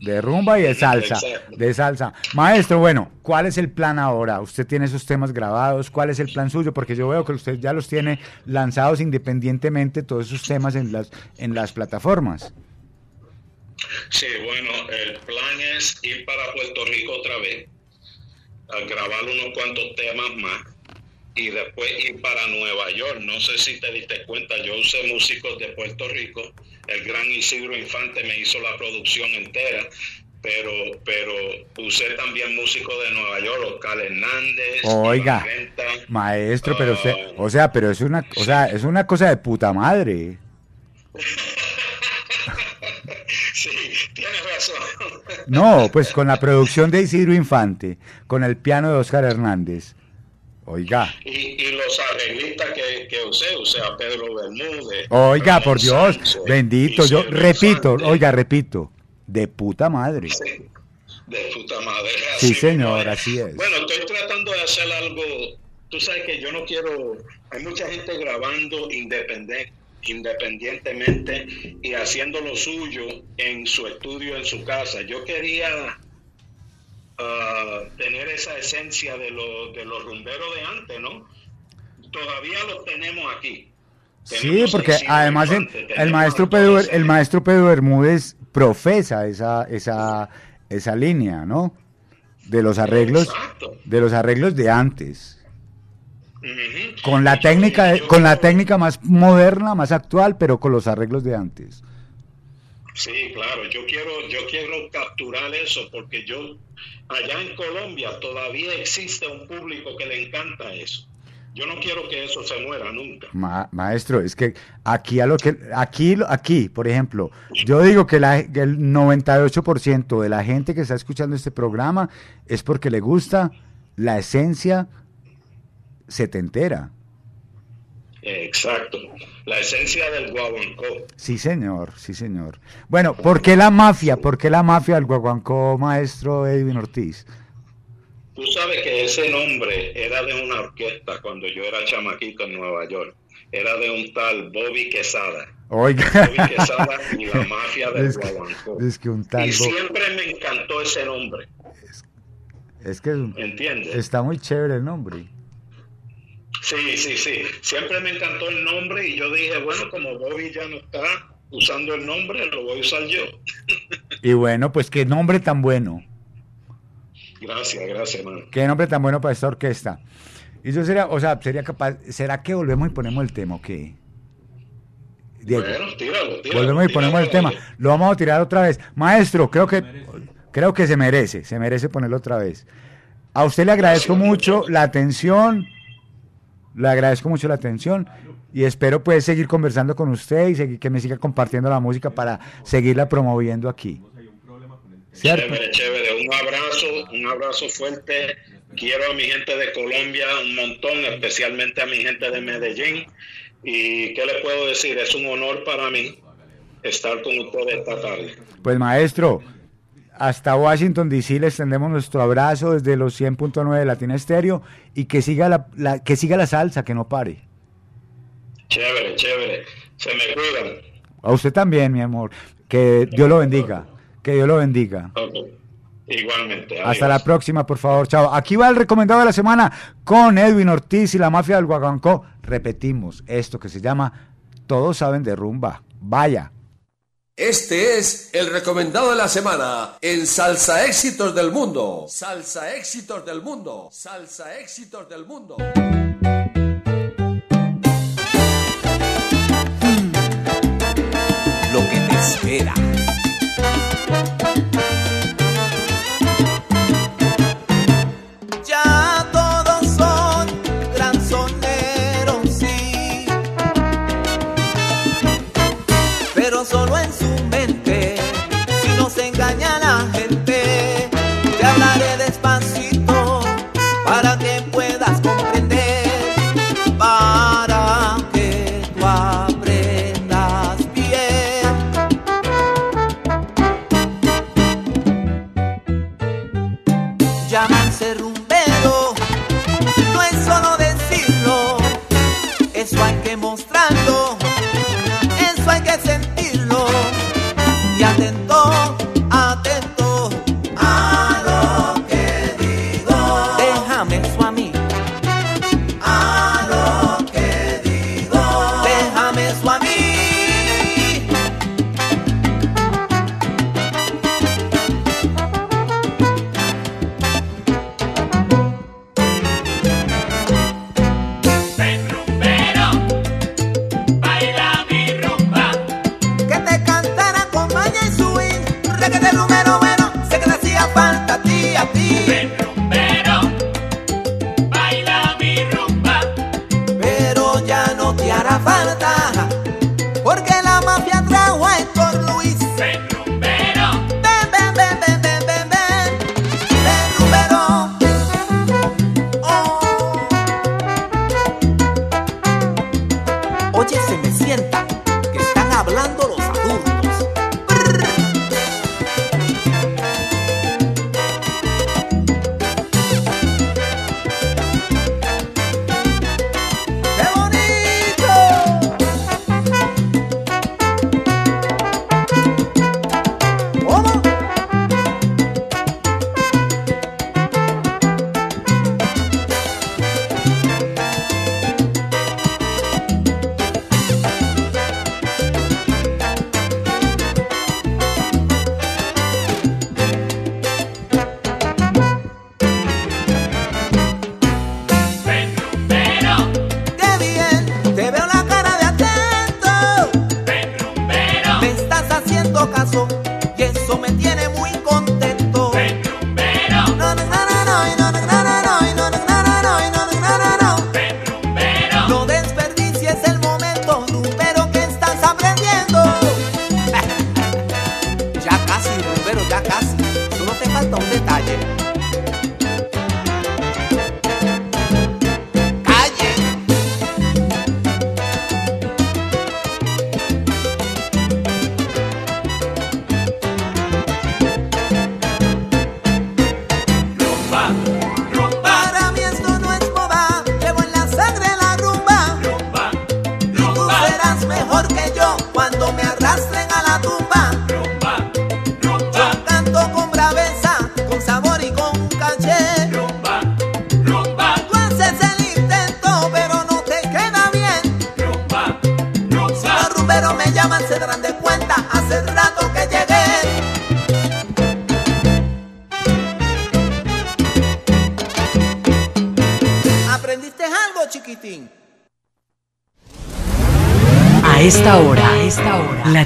De rumba y de salsa. Exacto. De salsa. Maestro, bueno, ¿cuál es el plan ahora? Usted tiene esos temas grabados, ¿cuál es el plan suyo? Porque yo veo que usted ya los tiene lanzados independientemente, todos esos temas en las, en las plataformas. Sí, bueno, el plan es ir para Puerto Rico otra vez, a grabar unos cuantos temas más y después ir para Nueva York. No sé si te diste cuenta, yo usé músicos de Puerto Rico. El gran Isidro Infante me hizo la producción entera, pero, pero usé también músicos de Nueva York, Oscar Hernández. Oiga, maestro, pero usted, o sea, pero es una, o sea, es una cosa de puta madre. Sí, tienes razón. No, pues con la producción de Isidro Infante, con el piano de Oscar Hernández. Oiga, Y, y los arreglistas que, que usé, usé a Pedro Bermúdez. oiga, por Dios, Sánchez, bendito, yo repito, Infante. oiga, repito, de puta madre. De puta madre. Sí, señor, así es. Bueno, estoy tratando de hacer algo. Tú sabes que yo no quiero. Hay mucha gente grabando independen- independientemente y haciendo lo suyo en su estudio, en su casa. Yo quería ah, tener esa esencia de, lo- de los rumberos de antes, ¿no? Todavía los tenemos aquí. Sí, porque además el, maestro Pedro, el maestro Pedro Bermúdez profesa esa, esa, esa línea, ¿no? De los arreglos, de los arreglos de antes. Con la técnica, con la técnica más moderna, más actual, pero con los arreglos de antes. Sí, claro, yo quiero, yo quiero capturar eso porque yo allá en Colombia todavía existe un público que le encanta eso. Yo no quiero que eso se muera nunca. Ma- maestro, es que aquí a lo que aquí aquí, por ejemplo, yo digo que, la, el 98% de la gente que está escuchando este programa es porque le gusta la esencia setentera. Exacto. La esencia del guaguancó. Sí, señor, sí, señor. Bueno, ¿por qué la mafia? ¿Por qué la mafia del guaguancó, maestro Edwin Ortiz? Tú sabes que ese nombre era de una orquesta cuando yo era chamaquito en Nueva York. Era de un tal Bobby Quesada. Oiga. Bobby Quesada y la mafia del Es que, guaguancó. es que un tal Y siempre me encantó ese nombre. es que es un- ¿Entiendes? está muy chévere el nombre. Sí, sí, sí. Siempre me encantó el nombre y yo dije, bueno, como Bobby ya no está usando el nombre, lo voy a usar yo. Y bueno, pues qué nombre tan bueno. Gracias, gracias, man. Qué nombre tan bueno para esta orquesta. Y yo sería, o sea, sería capaz, ¿será que volvemos y ponemos el tema o qué? Diego, Bueno, tíralo, tíralo. volvemos y ponemos el tema. Lo vamos a tirar otra vez. Maestro, creo que creo que se merece, se merece ponerlo otra vez. A usted le agradezco mucho la atención, le agradezco mucho la atención y espero pues seguir conversando con usted y seguir, que me siga compartiendo la música para seguirla promoviendo aquí. ¿Cierto? Chévere, chévere. Un abrazo, un abrazo fuerte. Quiero a mi gente de Colombia un montón, especialmente a mi gente de Medellín. Y qué les puedo decir, es un honor para mí estar con ustedes esta tarde. Pues maestro, hasta Washington DC le extendemos nuestro abrazo desde los 100.9 de Latina Estéreo y que siga la, la- que siga la salsa, que no pare. Chévere, chévere. Se me cuidan. A usted también, mi amor. Que Dios lo bendiga. Que Dios lo bendiga. Igualmente. Hasta la próxima, por favor. Chao. Aquí va el recomendado de la semana con Edwin Ortiz y la mafia del Guaguancó. Repetimos esto que se llama Todos saben de rumba. Vaya. Este es el recomendado de la semana en Salsa Éxitos del Mundo. Salsa Éxitos del Mundo. Salsa Éxitos del Mundo. Lo que te espera.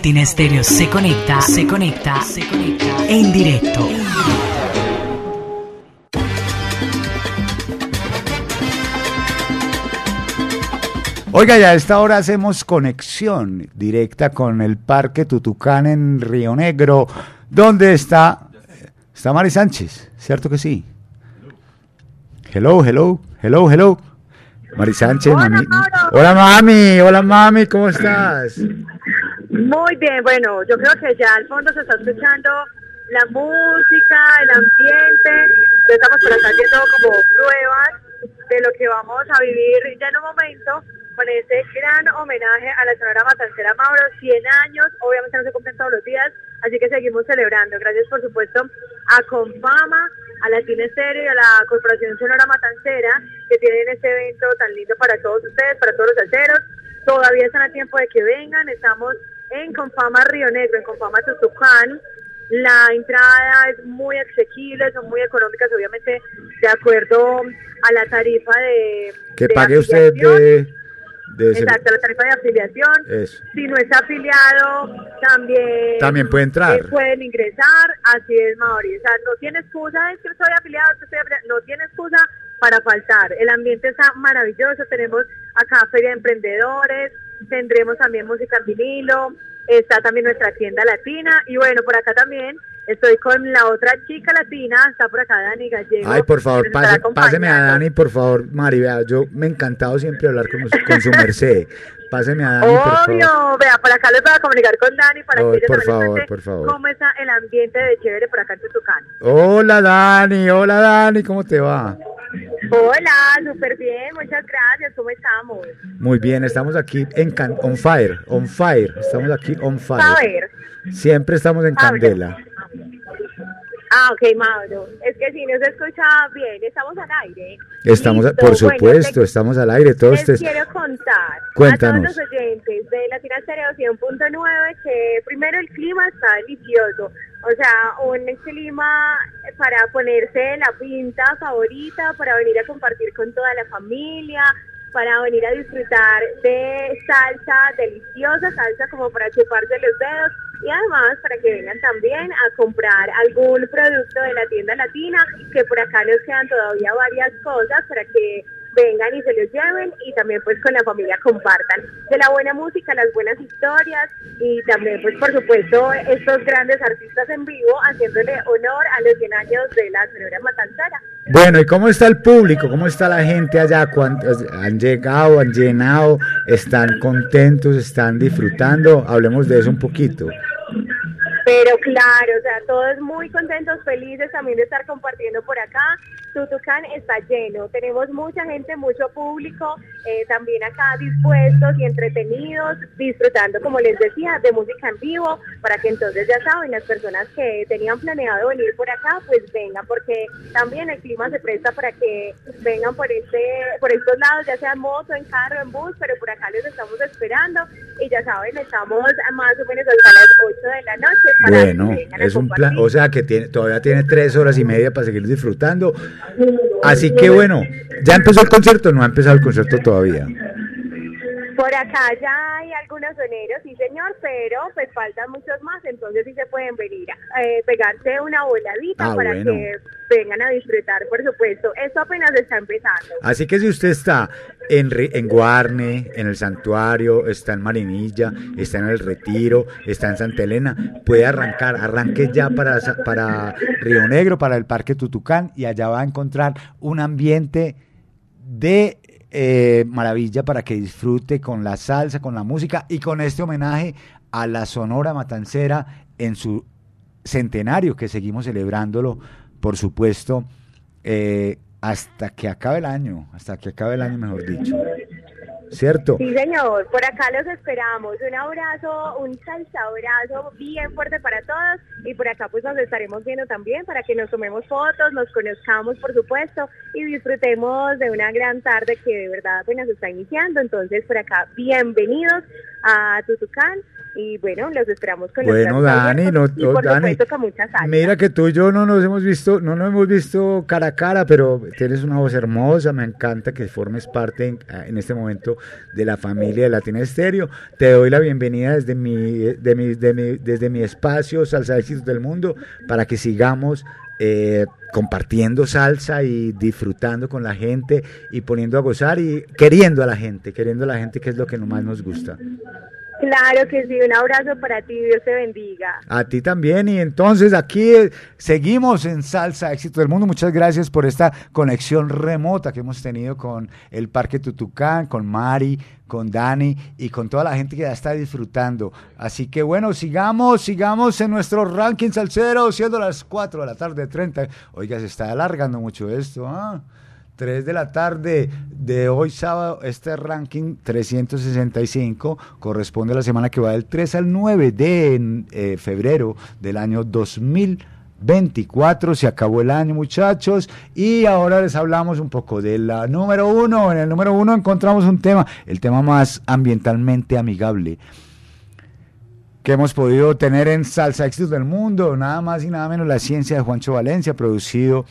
Latina Estéreo se conecta, se conecta, se conecta en directo. Oiga, ya a esta hora hacemos conexión directa con el Parque Tutucán en Río Negro, donde está, está Mari Sánchez, ¿cierto que sí? Hello, hello, hello, hello. Mari Sánchez, Hola, mami. Hola, mami. Hola, mami. ¿Cómo estás? Muy bien, bueno, yo creo que ya al fondo se está escuchando la música, el ambiente. Ya estamos por acá haciendo como pruebas de lo que vamos a vivir ya en un momento con este gran homenaje a la Sonora Matancera Mauro, 100 años, obviamente no se cumplen todos los días, así que seguimos celebrando. Gracias por supuesto a Confama, a Latina Estéreo y a la Corporación Sonora Matancera que tienen este evento tan lindo para todos ustedes, para todos los salseros. Todavía están a tiempo de que vengan, estamos en Confama Río Negro, en Confama Tutucán. La entrada es muy asequible, son muy económicas, obviamente de acuerdo a la tarifa de... Que de pague usted de... Exacto, la tarifa de afiliación. Eso. Si no está afiliado, también, También puede entrar. eh, pueden ingresar. Así es, Mauri. O sea, no tiene excusa, es que estoy afiliado, es que afiliado. No tiene excusa para faltar. El ambiente está maravilloso. Tenemos acá Feria de Emprendedores, tendremos también música en vinilo, está también nuestra tienda latina. Y bueno, por acá también estoy con la otra chica latina, está por acá Dani Gallego. Ay, por favor, pase- páseme a. Dani, por favor, Mari. Vea, yo me he encantado siempre hablar con, su merced. Páseme a Dani, por favor. Obvio, vea, por acá les voy a comunicar con Dani para que ella por también favor, por favor. cómo está el ambiente de chévere por acá en Tutucán. Hola, Dani. Hola, Dani. ¿Cómo te va? Hola, súper bien, muchas gracias, ¿cómo estamos? Muy bien, estamos aquí en can- on fire, on fire. Estamos aquí on fire. A ver, Siempre estamos en Pablo. candela. ah, ok, Mauro, es que si no se escucha bien, estamos al aire. Estamos, Listo, por bueno, supuesto, te- estamos al aire. Todos Les ustedes. quiero contar Cuéntanos. a todos los oyentes de Latina Stereo 100.9 que primero el clima está delicioso, o sea, un clima para ponerse la pinta favorita, para venir a compartir con toda la familia, para venir a disfrutar de salsa deliciosa, salsa como para chuparse los dedos y además para que vengan también a comprar algún producto de la tienda latina, que por acá nos quedan todavía varias cosas para que vengan y se los lleven y también pues con la familia compartan de la buena música, las buenas historias y también pues por supuesto estos grandes artistas en vivo haciéndole honor a los 100 años de la Sonora Matancera. Bueno, ¿y cómo está el público? ¿Cómo está la gente allá? ¿Cuántos han llegado, han llenado? ¿Están contentos? ¿Están disfrutando? Hablemos de eso un poquito. Pero claro, o sea, todos muy contentos, felices también de estar compartiendo por acá. Tutucán está lleno, tenemos mucha gente, mucho público, eh, también acá dispuestos y entretenidos, disfrutando, como les decía, de música en vivo, para que entonces ya saben, las personas que tenían planeado venir por acá, pues vengan, porque también el clima se presta para que vengan por este, por estos lados, ya sea en moto, en carro, en bus, pero por acá les estamos esperando. Y ya saben, estamos más o menos hasta las 8 de la noche para Bueno, que es un plan, o sea que tiene, todavía tiene tres horas y media para seguir disfrutando. Así que bueno, ¿ya empezó el concierto? No ha empezado el concierto todavía. Por acá ya hay algunos soneros, sí señor, pero pues faltan muchos más, entonces sí se pueden venir a eh, pegarse una voladita Ah, para bueno. que vengan a disfrutar, por supuesto. Esto apenas está empezando. Así que si usted está en, en Guarne, en el Santuario, está en Marinilla, está en el Retiro, está en Santa Elena, puede arrancar, arranque ya para, para Río Negro, para el Parque Tutucán, y allá va a encontrar un ambiente de eh, maravilla para que disfrute con la salsa, con la música y con este homenaje a la Sonora Matancera en su centenario que seguimos celebrándolo, por supuesto, eh, hasta que acabe el año, hasta que acabe el año, mejor dicho. ¿Cierto? Sí, señor, por acá los esperamos. Un abrazo, un abrazo bien fuerte para todos y por acá pues nos estaremos viendo también para que nos tomemos fotos, nos conozcamos por supuesto y disfrutemos de una gran tarde que de verdad apenas está iniciando. Entonces por acá, bienvenidos a Tutucán y bueno, los esperamos con Bueno, Dani, no, y por Dani, con mucha mira que tú y yo no nos hemos visto, no nos hemos visto cara a cara, pero tienes una voz hermosa, me encanta que formes parte en, en este momento de la familia de Latina Estéreo. Te doy la bienvenida desde mi, de mi, de mi- desde mi espacio Salsa Éxitos del Mundo para que sigamos eh, compartiendo salsa y disfrutando con la gente y poniendo a gozar y queriendo a la gente, queriendo a la gente que es lo que más nos gusta. Claro que sí, un abrazo para ti, Dios te bendiga. A ti también. Y entonces aquí eh, seguimos en Salsa Éxito del Mundo. Muchas gracias por esta conexión remota que hemos tenido con el Parque Tutucán, con Mari, con Dani y con toda la gente que ya está disfrutando. Así que bueno, sigamos, sigamos en nuestro ranking salsero, siendo las 4 de la tarde 30. Oiga, se está alargando mucho esto. ¿ah? 3 de la tarde de hoy sábado, este ranking 365 corresponde a la semana que va del 3 al 9 de eh, febrero del año 2024. Se acabó el año, muchachos, y ahora les hablamos un poco de la número uno. En el número uno encontramos un tema, el tema más ambientalmente amigable que hemos podido tener en Salsa Éxitos del Mundo, nada más y nada menos la ciencia de Juancho Valencia, producido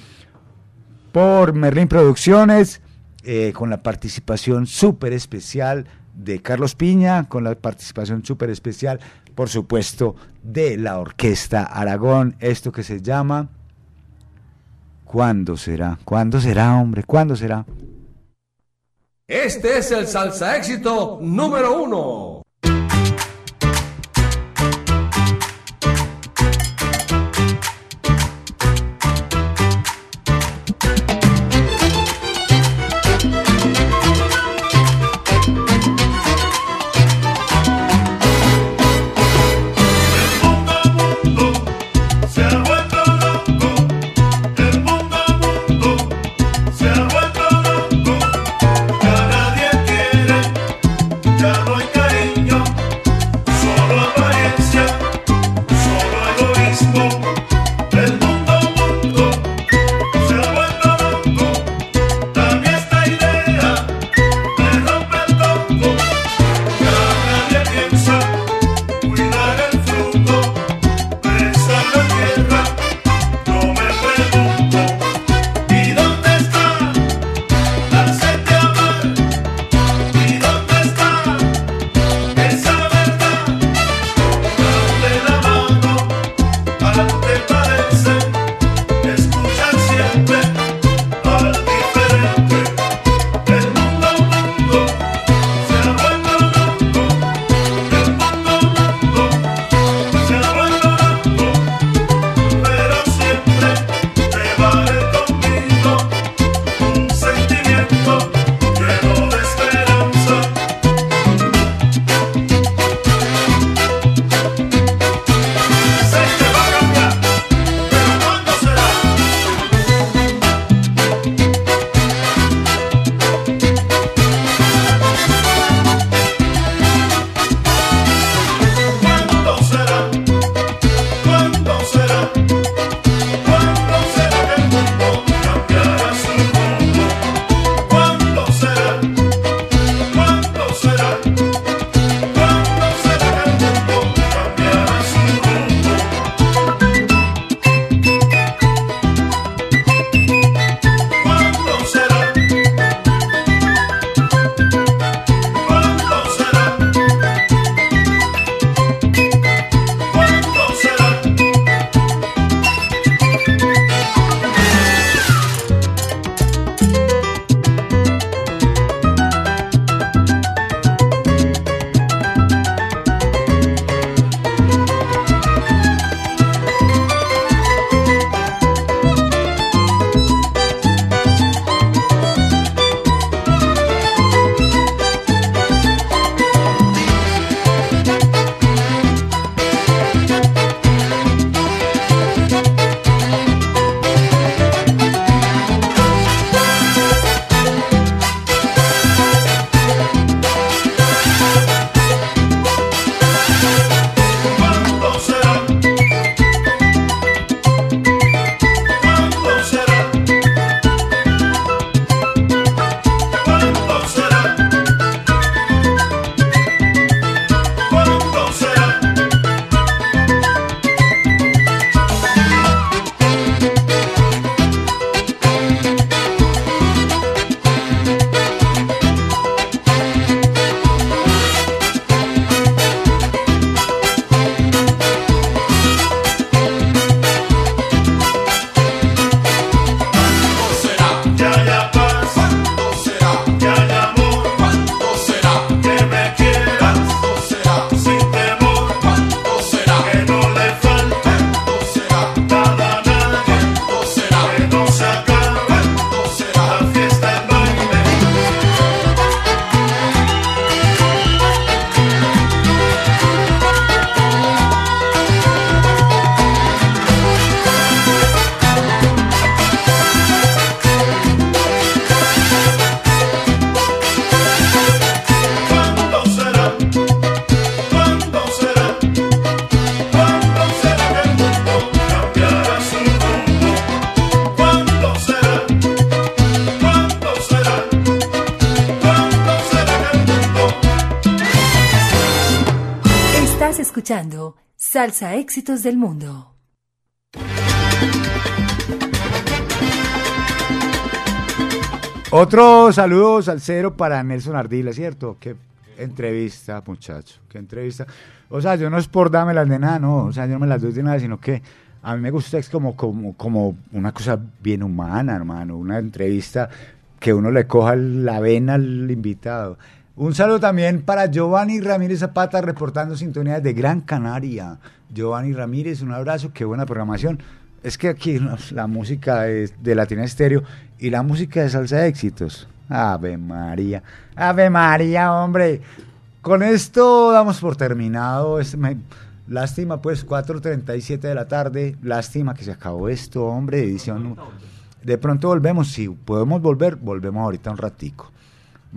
por Merlin Producciones, eh, con la participación súper especial de Carlos Piña, con la participación súper especial, por supuesto, de la Orquesta Aragón, esto que se llama... ¿Cuándo será? ¿Cuándo será, hombre? ¿Cuándo será? Este es el salsa éxito número uno. Salsa Éxitos del Mundo. Otro saludo salsero para Nelson Ardila, ¿cierto? Qué entrevista, muchacho, qué entrevista. O sea, yo no es por darme las de nada, no, o sea, yo no me las doy de nada, sino que a mí me gusta es como, como, como una cosa bien humana, hermano, una entrevista que uno le coja la vena al invitado. Un saludo también para Giovanni Ramírez Zapata reportando sintonías de Gran Canaria. Giovanni Ramírez, un abrazo, qué buena programación. Es que aquí la, la música de, de Latina Estéreo y la música de salsa de éxitos. Ave María, Ave María, hombre. Con esto damos por terminado. Este me- lástima, pues, 4.37 de la tarde. Lástima que se acabó esto, hombre, edición. De pronto volvemos. Si podemos volver, volvemos ahorita un ratico.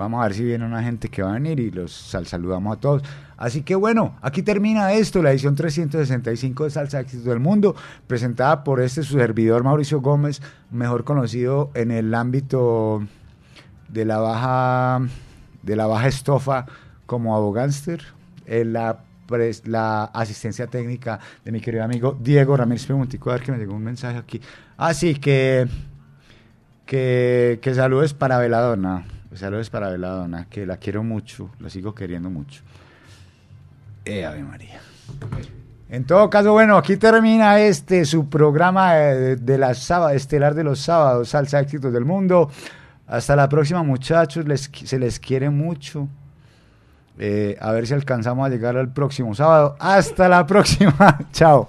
Vamos a ver si viene una gente que va a venir y los sal- saludamos a todos. Así que bueno, aquí termina esto, la edición 365 de Salsa Éxitos del Mundo, presentada por este su servidor Mauricio Gómez, mejor conocido en el ámbito de la baja de la baja estofa como abogánster, la, la asistencia técnica de mi querido amigo Diego Ramírez Preguntico, a ver que me llegó un mensaje aquí. Así que que, que saludes para Veladona, saludes para Veladona, que la quiero mucho, la sigo queriendo mucho. Eh, Ave María. En todo caso, bueno, aquí termina este su programa de, de la sábado, estelar de los sábados, Salsa Éxitos del Mundo. Hasta la próxima, muchachos, les, se les quiere mucho. Eh, a ver si alcanzamos a llegar al próximo sábado. Hasta la próxima, chao.